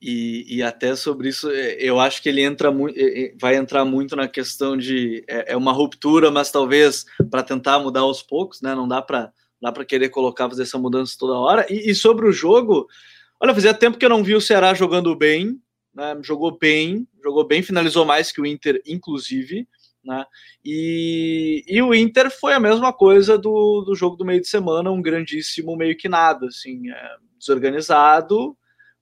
E, e, até sobre isso, é, eu acho que ele entra muito, é, é, vai entrar muito na questão de é, é uma ruptura, mas talvez para tentar mudar aos poucos, né? Não dá para dá para querer colocar fazer essa mudança toda hora. E, e, sobre o jogo, olha, fazia tempo que eu não vi o Ceará jogando bem, né? Jogou bem, jogou bem, finalizou mais que o Inter, inclusive. Né? E, e o Inter foi a mesma coisa do, do jogo do meio de semana, um grandíssimo meio que nada, assim, é, desorganizado,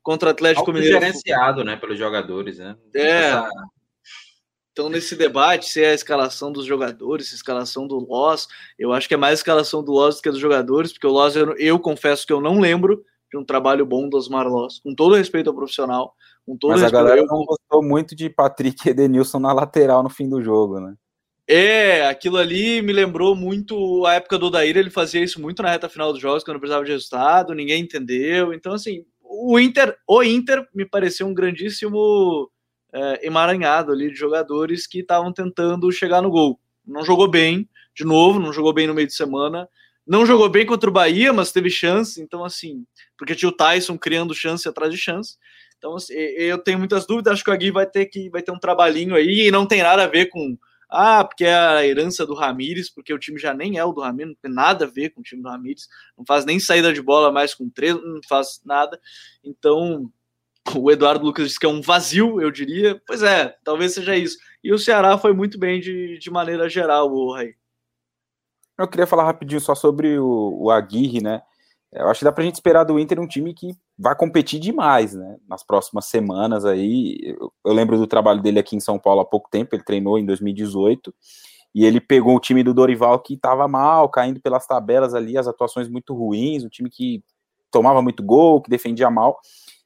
contra o Atlético Mineiro. gerenciado, né, pelos jogadores, né? É. Então, nesse debate, se é a escalação dos jogadores, se é a escalação do Loss, eu acho que é mais a escalação do Loss do que dos jogadores, porque o Loss, eu, eu, confesso que eu não lembro de um trabalho bom do Osmar Loss, com todo respeito ao profissional. Com todo Mas respeito, a galera eu... não gostou muito de Patrick e Edenilson na lateral no fim do jogo, né? É, aquilo ali me lembrou muito a época do Odair, ele fazia isso muito na reta final dos jogos, quando precisava de resultado, ninguém entendeu. Então, assim, o Inter, o Inter me pareceu um grandíssimo é, emaranhado ali de jogadores que estavam tentando chegar no gol. Não jogou bem, de novo, não jogou bem no meio de semana. Não jogou bem contra o Bahia, mas teve chance. Então, assim, porque tinha o Tyson criando chance atrás de chance. Então, assim, eu tenho muitas dúvidas. Acho que o Agui vai ter que vai ter um trabalhinho aí e não tem nada a ver com ah, porque é a herança do Ramires, porque o time já nem é o do Ramires, não tem nada a ver com o time do Ramires, não faz nem saída de bola mais com três, não faz nada. Então, o Eduardo Lucas disse que é um vazio, eu diria. Pois é, talvez seja isso. E o Ceará foi muito bem de, de maneira geral, o Ray. Eu queria falar rapidinho só sobre o, o Aguirre, né? Eu acho que dá pra gente esperar do Inter um time que vai competir demais, né? Nas próximas semanas aí. Eu, eu lembro do trabalho dele aqui em São Paulo há pouco tempo, ele treinou em 2018 e ele pegou o time do Dorival que estava mal, caindo pelas tabelas ali, as atuações muito ruins, um time que tomava muito gol, que defendia mal.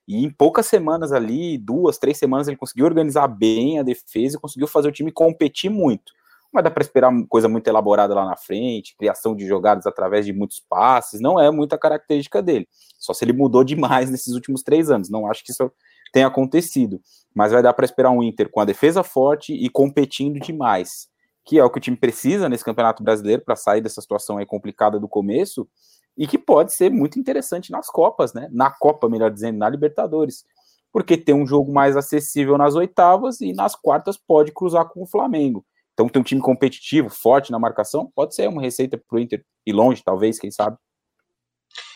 E em poucas semanas ali, duas, três semanas, ele conseguiu organizar bem a defesa e conseguiu fazer o time competir muito. Mas dá para esperar coisa muito elaborada lá na frente, criação de jogadas através de muitos passes, não é muita característica dele. Só se ele mudou demais nesses últimos três anos. Não acho que isso tenha acontecido. Mas vai dar para esperar um Inter com a defesa forte e competindo demais, que é o que o time precisa nesse Campeonato Brasileiro para sair dessa situação aí complicada do começo e que pode ser muito interessante nas Copas, né? Na Copa, melhor dizendo, na Libertadores. Porque tem um jogo mais acessível nas oitavas e nas quartas pode cruzar com o Flamengo. Então tem um time competitivo, forte na marcação, pode ser uma receita para o Inter e longe, talvez, quem sabe.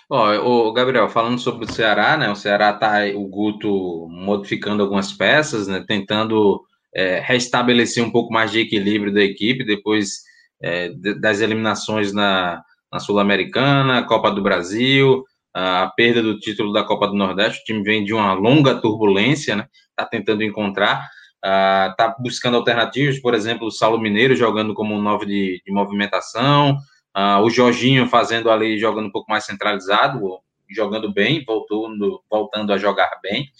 Ó, o Gabriel, falando sobre o Ceará, né? O Ceará tá o Guto modificando algumas peças, né? Tentando é, restabelecer um pouco mais de equilíbrio da equipe depois é, das eliminações na, na Sul-Americana, Copa do Brasil, a perda do título da Copa do Nordeste. O time vem de uma longa turbulência, né? Está tentando encontrar, está uh, buscando alternativas, por exemplo, o Saulo Mineiro jogando como um novo de, de movimentação, uh, o Jorginho fazendo ali, jogando um pouco mais centralizado, jogando bem, voltando, voltando a jogar bem.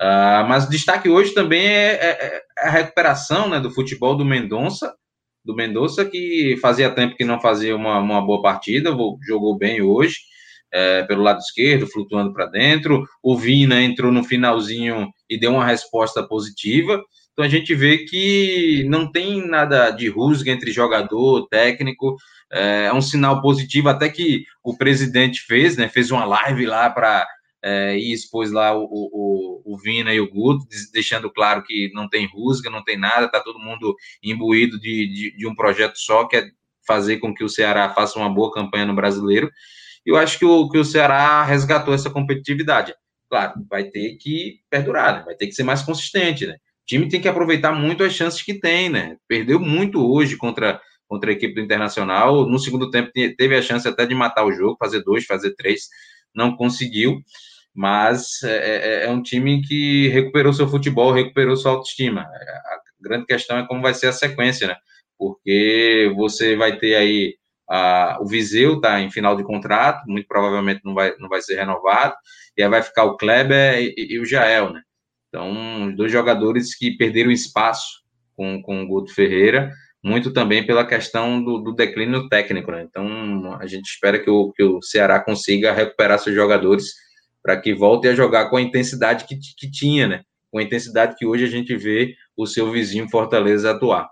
Uh, mas o destaque hoje também é, é, é, a recuperação né, do futebol do Mendonça, do Mendonça, que fazia tempo que não fazia uma, uma boa partida, jogou bem hoje, é, pelo lado esquerdo, flutuando para dentro. O Vina entrou no finalzinho e deu uma resposta positiva. Então a gente vê que não tem nada de rusga entre jogador, técnico, é, é um sinal positivo, até que o presidente fez, né? Fez uma live lá para é, e expôs lá o, o, o Vina e o Guto, deixando claro que não tem rusga, não tem nada, tá todo mundo imbuído de, de, de, um projeto só, que é fazer com que o Ceará faça uma boa campanha no brasileiro. E eu acho que o, que o Ceará resgatou essa competitividade. Claro, vai ter que perdurar, né? vai ter que ser mais consistente, né? Time tem que aproveitar muito as chances que tem, né? Perdeu muito hoje contra, contra a equipe do Internacional. No segundo tempo teve a chance até de matar o jogo, fazer dois, fazer três, não conseguiu mas é, é, é, um time que recuperou seu futebol, recuperou sua autoestima. A grande questão é como vai ser a sequência, né? Porque você vai ter aí a, o Viseu tá em final de contrato, muito provavelmente não vai, não vai ser renovado, e aí vai ficar o Kleber e, e o Jael, né? Então, dois jogadores que perderam espaço com, com o Guto Ferreira, muito também pela questão do, do declínio técnico, né? Então, a gente espera que o, que o Ceará consiga recuperar seus jogadores para que volte a jogar com a intensidade que, que tinha, né? Com a intensidade que hoje a gente vê o seu vizinho Fortaleza atuar.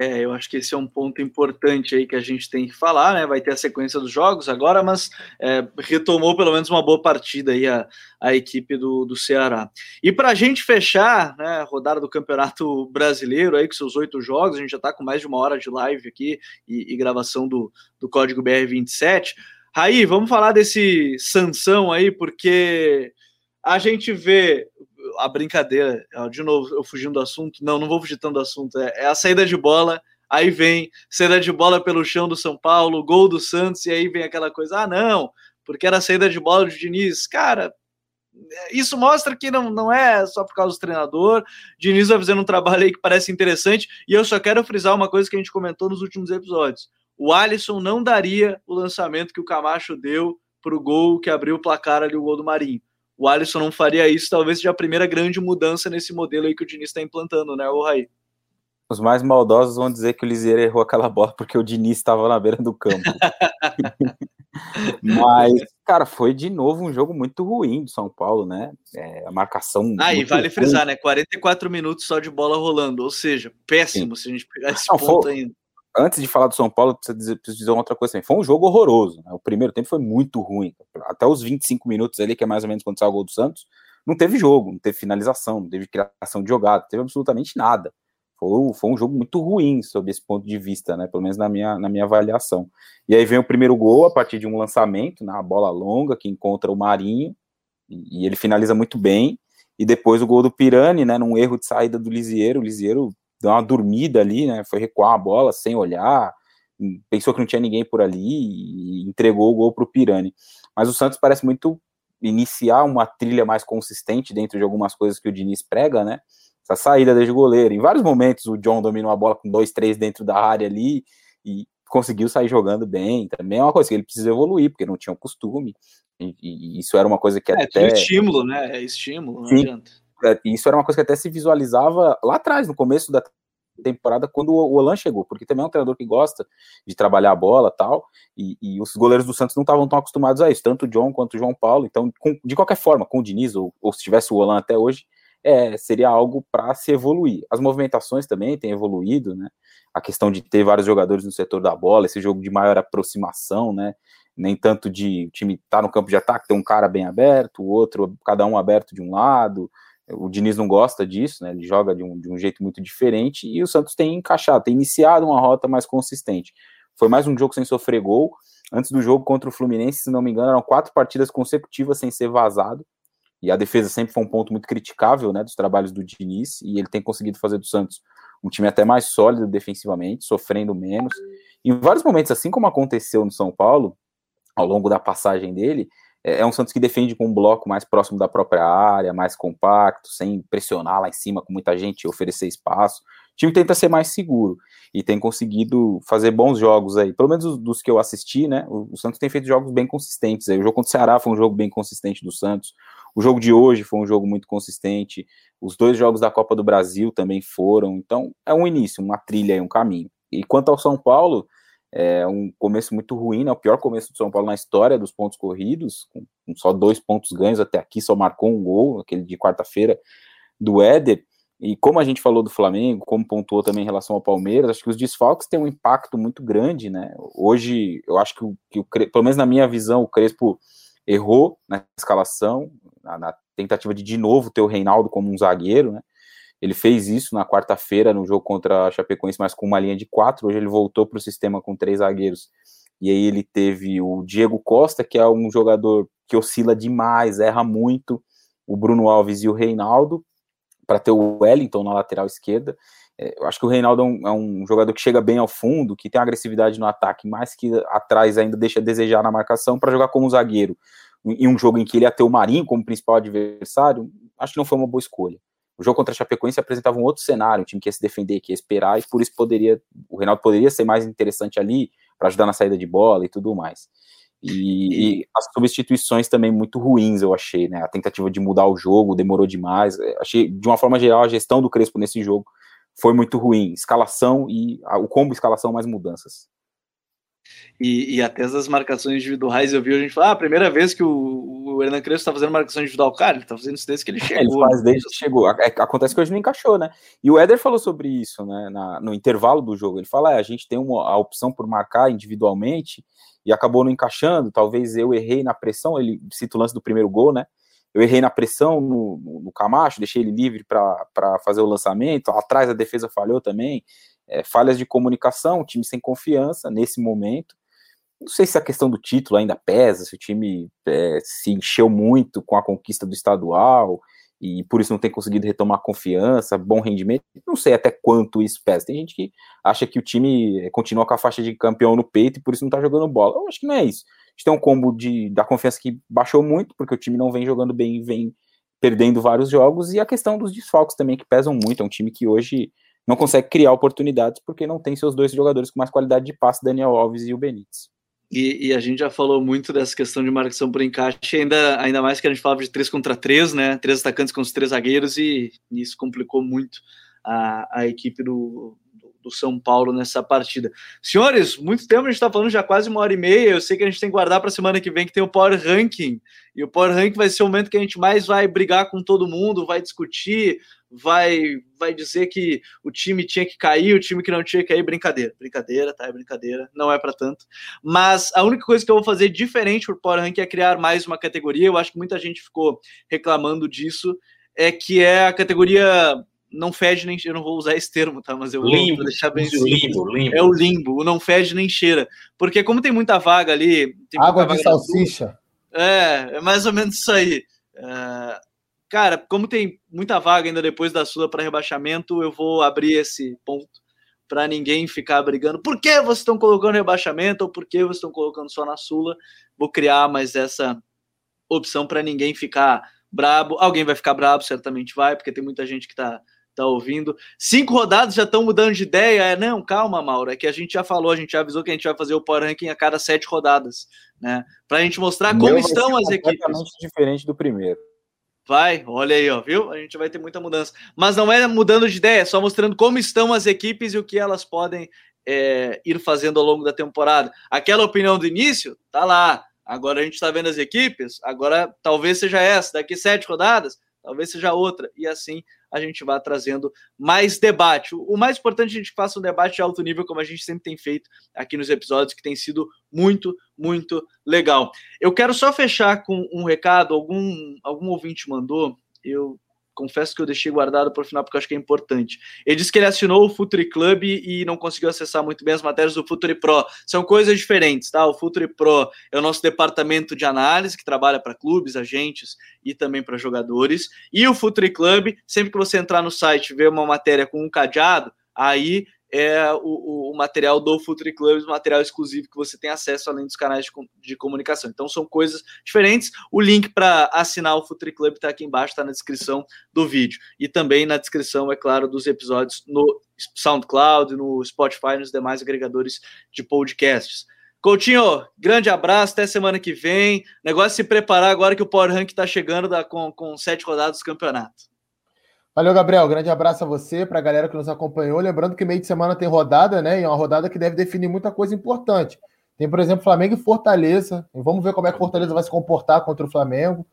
É, eu acho que esse é um ponto importante aí que a gente tem que falar, né? Vai ter a sequência dos jogos agora, mas é, retomou pelo menos uma boa partida aí a, a equipe do, do Ceará. E para a gente fechar, né, a rodada do Campeonato Brasileiro aí com seus oito jogos, a gente já está com mais de uma hora de live aqui e, e gravação do, do Código BR27. Raí, vamos falar desse Sansão aí, porque a gente vê a brincadeira, de novo, eu fugindo do assunto, não, não vou fugir tanto do assunto, é, é a saída de bola, aí vem saída de bola pelo chão do São Paulo, gol do Santos, e aí vem aquela coisa, ah, não, porque era a saída de bola do Diniz. Cara, isso mostra que não, não é só por causa do treinador. Diniz vai fazendo um trabalho aí que parece interessante. E eu só quero frisar uma coisa que a gente comentou nos últimos episódios. O Alisson não daria o lançamento que o Camacho deu para o gol que abriu o placar ali, o gol do Marinho. O Alisson não faria isso, talvez seja a primeira grande mudança nesse modelo aí que o Diniz está implantando, né, o Raí? Os mais maldosos vão dizer que o Lisieiro errou aquela bola porque o Diniz estava na beira do campo. Mas, cara, foi de novo um jogo muito ruim do São Paulo, né? É, a marcação. Ah, e vale ruim. frisar, né? 44 minutos só de bola rolando, ou seja, péssimo Sim. se a gente pegar esse Não, ponto foi... ainda. Antes de falar do São Paulo, preciso dizer, preciso dizer outra coisa também. Foi um jogo horroroso. Né? O primeiro tempo foi muito ruim. Até os 25 minutos ali, que é mais ou menos quando sai o gol do Santos, não teve jogo, não teve finalização, não teve criação de jogada, não teve absolutamente nada. Foi, foi um jogo muito ruim sob esse ponto de vista, né? Pelo menos na minha, na minha avaliação. E aí vem o primeiro gol a partir de um lançamento, na né? bola longa que encontra o Marinho e, e, ele finaliza muito bem. E depois o gol do Pirani, né? Num erro de saída do Lisieiro, o Lisieiro deu uma dormida ali, né? Foi recuar a bola sem olhar, pensou que não tinha ninguém por ali e entregou o gol para o Pirani. Mas o Santos parece muito iniciar uma trilha mais consistente dentro de algumas coisas que o Diniz prega, né? essa saída desde o goleiro. Em vários momentos o John dominou a bola com dois, três dentro da área ali e conseguiu sair jogando bem. Também é uma coisa que ele precisa evoluir, porque não tinha o costume. E, e, isso era uma coisa que é, até. Estímulo, né? É estímulo, não Sim. adianta. É, isso era uma coisa que até se visualizava lá atrás, no começo da temporada, quando o Olan chegou, porque também é um treinador que gosta de trabalhar a bola tal, e, e os goleiros do Santos não estavam tão acostumados a isso, tanto o John quanto o João Paulo. Então, com, de qualquer forma, com o Diniz, ou, ou se tivesse o Olan até hoje, é, seria algo para se evoluir. As movimentações também têm evoluído, né? A questão de ter vários jogadores no setor da bola, esse jogo de maior aproximação, né? Nem tanto de o time estar tá no campo de ataque, ter um cara bem aberto, o outro, cada um aberto de um lado. O Diniz não gosta disso, né? Ele joga de um, de um jeito muito diferente e o Santos tem encaixado, tem iniciado uma rota mais consistente. Foi mais um jogo sem sofrer gol. Antes do jogo contra o Fluminense, se não me engano, eram quatro partidas consecutivas sem ser vazado e a defesa sempre foi um ponto muito criticável né, dos trabalhos do Diniz, e ele tem conseguido fazer do Santos um time até mais sólido defensivamente, sofrendo menos. em vários momentos, assim como aconteceu no São Paulo, ao longo da passagem dele, é, é um Santos que defende com um bloco mais próximo da própria área, mais compacto, sem pressionar lá em cima com muita gente e oferecer espaço. O time tenta ser mais seguro e tem conseguido fazer bons jogos aí. Pelo menos dos que eu assisti, né? O, Santos tem feito jogos bem consistentes aí. O jogo contra o Ceará foi um jogo bem consistente do Santos. O jogo de hoje foi um jogo muito consistente. Os dois jogos da Copa do Brasil também foram. Então, é um início, uma trilha, um caminho. E quanto ao São Paulo, é um começo muito ruim, né? O pior começo do São Paulo na história dos pontos corridos, com, só dois pontos ganhos até aqui, só marcou um gol, aquele de quarta-feira do Éder. E como a gente falou do Flamengo, como pontuou também em relação ao Palmeiras, acho que os desfalques têm um impacto muito grande, né? Hoje, eu acho que, o, que o pelo menos na minha visão, o Crespo errou na escalação, na, na, tentativa de de novo ter o Reinaldo como um zagueiro, né? Ele fez isso na quarta-feira no jogo contra a Chapecoense, mas com uma linha de quatro. Hoje ele voltou para o sistema com três zagueiros. E aí ele teve o Diego Costa, que é um jogador que oscila demais, erra muito, o Bruno Alves e o Reinaldo, para ter o Wellington na lateral esquerda. É, eu acho que o Reinaldo é um, é um, jogador que chega bem ao fundo, que tem agressividade no ataque, mas que atrás ainda deixa a desejar na marcação para jogar como zagueiro em um jogo em que ele ia ter o Marinho como principal adversário, acho que não foi uma boa escolha. O jogo contra a Chapecoense apresentava um outro cenário, um time que ia se defender, que ia esperar, e por isso poderia, o Reinaldo poderia ser mais interessante ali para ajudar na saída de bola e tudo mais. E, e, as substituições também muito ruins, eu achei, né? A tentativa de mudar o jogo demorou demais. É, achei, de uma forma geral, a gestão do Crespo nesse jogo foi muito ruim. Escalação e o combo escalação mais mudanças. E, e, até as marcações individuais eu vi a gente falar, ah, a primeira vez que o, o Hernan Crespo está fazendo marcação individual, cara, ele está fazendo isso desde que ele chegou. ele faz desde que chegou. É, acontece que hoje não encaixou, né? E o Éder falou sobre isso, né, na, no intervalo do jogo. Ele fala, é, a gente tem uma, a opção por marcar individualmente e acabou não encaixando. Talvez eu errei na pressão. Ele cita o lance do primeiro gol, né? Eu errei na pressão no, no, no Camacho, deixei ele livre para fazer o lançamento. Atrás a defesa falhou também é, falhas de comunicação, time sem confiança nesse momento. Não sei se a questão do título ainda pesa, se o time é, se encheu muito com a conquista do estadual e por isso não tem conseguido retomar confiança, bom rendimento. Não sei até quanto isso pesa. Tem gente que acha que o time continua com a faixa de campeão no peito e por isso não tá jogando bola. Eu acho que não é isso. A gente tem um combo de, da confiança que baixou muito, porque o time não vem jogando bem, vem perdendo vários jogos, e a questão dos desfalques também, que pesam muito. É um time que hoje não consegue criar oportunidades porque não tem seus dois jogadores com mais qualidade de passe, Daniel Alves e o Benítez. E, e, a gente já falou muito dessa questão de marcação por encaixe, ainda, ainda mais que a gente falava de três contra três, né? Três atacantes com os três zagueiros, e, e isso complicou muito a, a equipe do, do São Paulo nessa partida. Senhores, muito tempo a gente está falando já quase uma hora e meia. Eu sei que a gente tem que guardar para a semana que vem que tem o Power Ranking. E o Power Ranking vai ser o momento que a gente mais vai brigar com todo mundo, vai discutir, vai vai dizer que o time tinha que cair, o time que não tinha que cair, brincadeira, brincadeira, tá? É brincadeira, não é para tanto. Mas a única coisa que eu vou fazer diferente pro Power Rank é criar mais uma categoria. Eu acho que muita gente ficou reclamando disso, é que é a categoria não fede nem eu não vou usar esse termo, tá? Mas eu limbo, vou deixar bem limbo, limbo. É o limbo, o não fede nem cheira. Porque como tem muita vaga ali, água de salsicha. É, é mais ou menos isso aí. Uh, cara, como tem muita vaga ainda depois da Sula para rebaixamento, eu vou abrir esse ponto para ninguém ficar brigando. Por que vocês estão colocando rebaixamento ou por que vocês estão colocando só na Sula? Vou criar mais essa opção para ninguém ficar brabo. Alguém vai ficar brabo, certamente vai, porque tem muita gente que está tá ouvindo. Cinco rodadas já estão mudando de ideia. É, não, calma, Mauro. É que a gente já falou, a gente já avisou que a gente vai fazer o Power Ranking a cada sete rodadas, né? Para a gente mostrar como estão as equipes. diferente do primeiro. Vai, olha aí, ó, viu? A gente vai ter muita mudança. Mas não é mudando de ideia, é só mostrando como estão as equipes e o que elas podem é, ir fazendo ao longo da temporada. Aquela opinião do início, tá lá. Agora a gente está vendo as equipes, agora talvez seja essa. Daqui sete rodadas, talvez seja outra. E assim a gente vai trazendo mais debate. O mais importante é a gente faça um debate de alto nível, como a gente sempre tem feito aqui nos episódios, que tem sido muito, muito legal. Eu quero só fechar com um recado, algum, algum ouvinte mandou, eu confesso que eu deixei guardado para o final porque acho que é importante. Ele disse que ele assinou o Futuri Club e não conseguiu acessar muito bem as matérias do Futuri Pro. São coisas diferentes, tá? O Futuri Pro é o nosso departamento de análise que trabalha para clubes, agentes e também para jogadores. E o Futuri Club, sempre que você entrar no site e ver uma matéria com um cadeado, aí é o, o, material do Futuri Club, material exclusivo que você tem acesso além dos canais de, de comunicação. Então são coisas diferentes. O link para assinar o Futuri Club está aqui embaixo, está na descrição do vídeo. E também na descrição, é claro, dos episódios no SoundCloud, no Spotify e nos demais agregadores de podcasts. Coutinho, grande abraço, até semana que vem. Negócio é se preparar agora que o Power Rank está chegando da, com, com sete rodadas do campeonato. Valeu, Gabriel. Grande abraço a você, para a galera que nos acompanhou. Lembrando que meio de semana tem rodada, né? E é uma rodada que deve definir muita coisa importante. Tem, por exemplo, Flamengo e Fortaleza. E vamos ver como é que Fortaleza vai se comportar contra o Flamengo.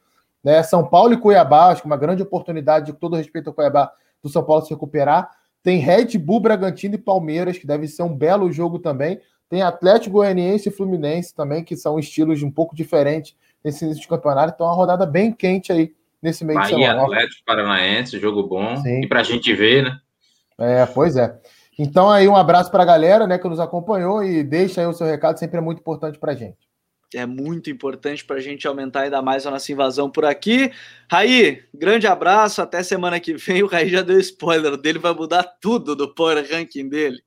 Né? São Paulo e Cuiabá, acho que uma grande oportunidade, de todo respeito ao Cuiabá, do São Paulo se recuperar. Tem Red Bull, Bragantino e Palmeiras, que deve ser um belo jogo também. Tem Atlético Goianiense e Fluminense também, que são estilos um pouco diferentes nesse início de campeonato. Então, é uma rodada bem quente aí nesse meio Bahia, de semana. Atlético Paranaense, jogo bom. Sim. E para a gente ver, né? É, pois é. Então aí um abraço para a galera, né, que nos acompanhou e deixa aí o seu recado, sempre é muito importante para a gente. É muito importante para a gente aumentar ainda mais a nossa invasão por aqui. Raí, grande abraço, até semana que vem. O Raí já deu spoiler dele, vai mudar tudo do Power Ranking dele.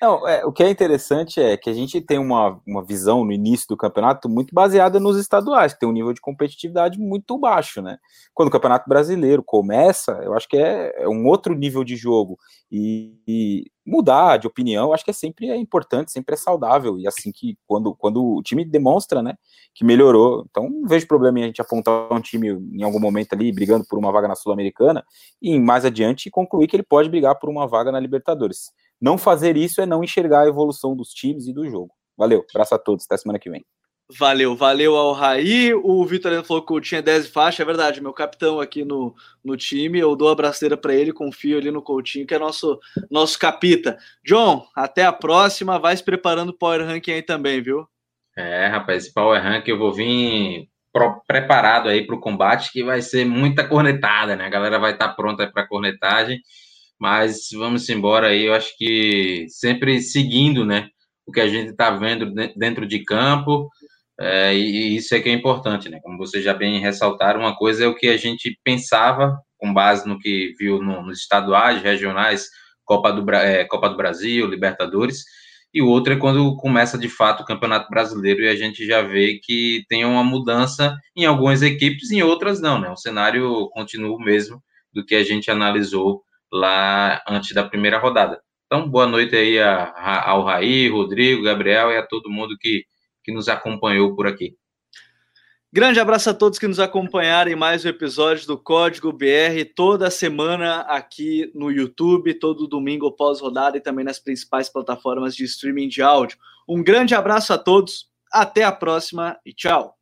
Não, é, o que é interessante é que a gente tem uma, uma visão no início do campeonato muito baseada nos estaduais, que tem um nível de competitividade muito baixo, né? Quando o Campeonato Brasileiro começa, eu acho que é, é um outro nível de jogo. E, e, mudar de opinião, acho que é sempre é importante, sempre é saudável. E assim que quando, quando o time demonstra, né, que melhorou. Então, não vejo problema em a gente apontar um time em algum momento ali brigando por uma vaga na Sul-Americana e mais adiante concluir que ele pode brigar por uma vaga na Libertadores. Não fazer isso é não enxergar a evolução dos times e do jogo. Valeu, abraço a todos, até semana que vem. Valeu, valeu ao Raí. O Vitor falou que eu tinha 10 faixas, é verdade, meu capitão aqui no, no time. Eu dou a braceira para ele, confio ali no Coutinho, que é nosso, nosso capita. John, até a próxima. Vai se preparando o Power Ranking aí também, viu? É, rapaz, esse Power Ranking eu vou vir pro, preparado aí para o combate, que vai ser muita cornetada, né? A galera vai estar tá pronta para cornetagem. Mas vamos embora aí, eu acho que sempre seguindo, né, o que a gente está vendo dentro de campo, É, e isso é que é importante, né? Como vocês já bem ressaltaram, uma coisa é o que a gente pensava, com base no que viu no, nos estaduais, regionais, Copa do, é, Copa do Brasil, Libertadores, e o outro é quando começa de fato o Campeonato Brasileiro e a gente já vê que tem uma mudança em algumas equipes, em outras não, né? O cenário continua o mesmo do que a gente analisou lá antes da primeira rodada. Então, boa noite aí a, ao Raí, Rodrigo, Gabriel e a todo mundo que que nos acompanhou por aqui. Grande abraço a todos que nos acompanharam em mais um episódio do Código BR, toda semana aqui no YouTube, todo domingo pós-rodada e também nas principais plataformas de streaming de áudio. Um grande abraço a todos, até a próxima e tchau!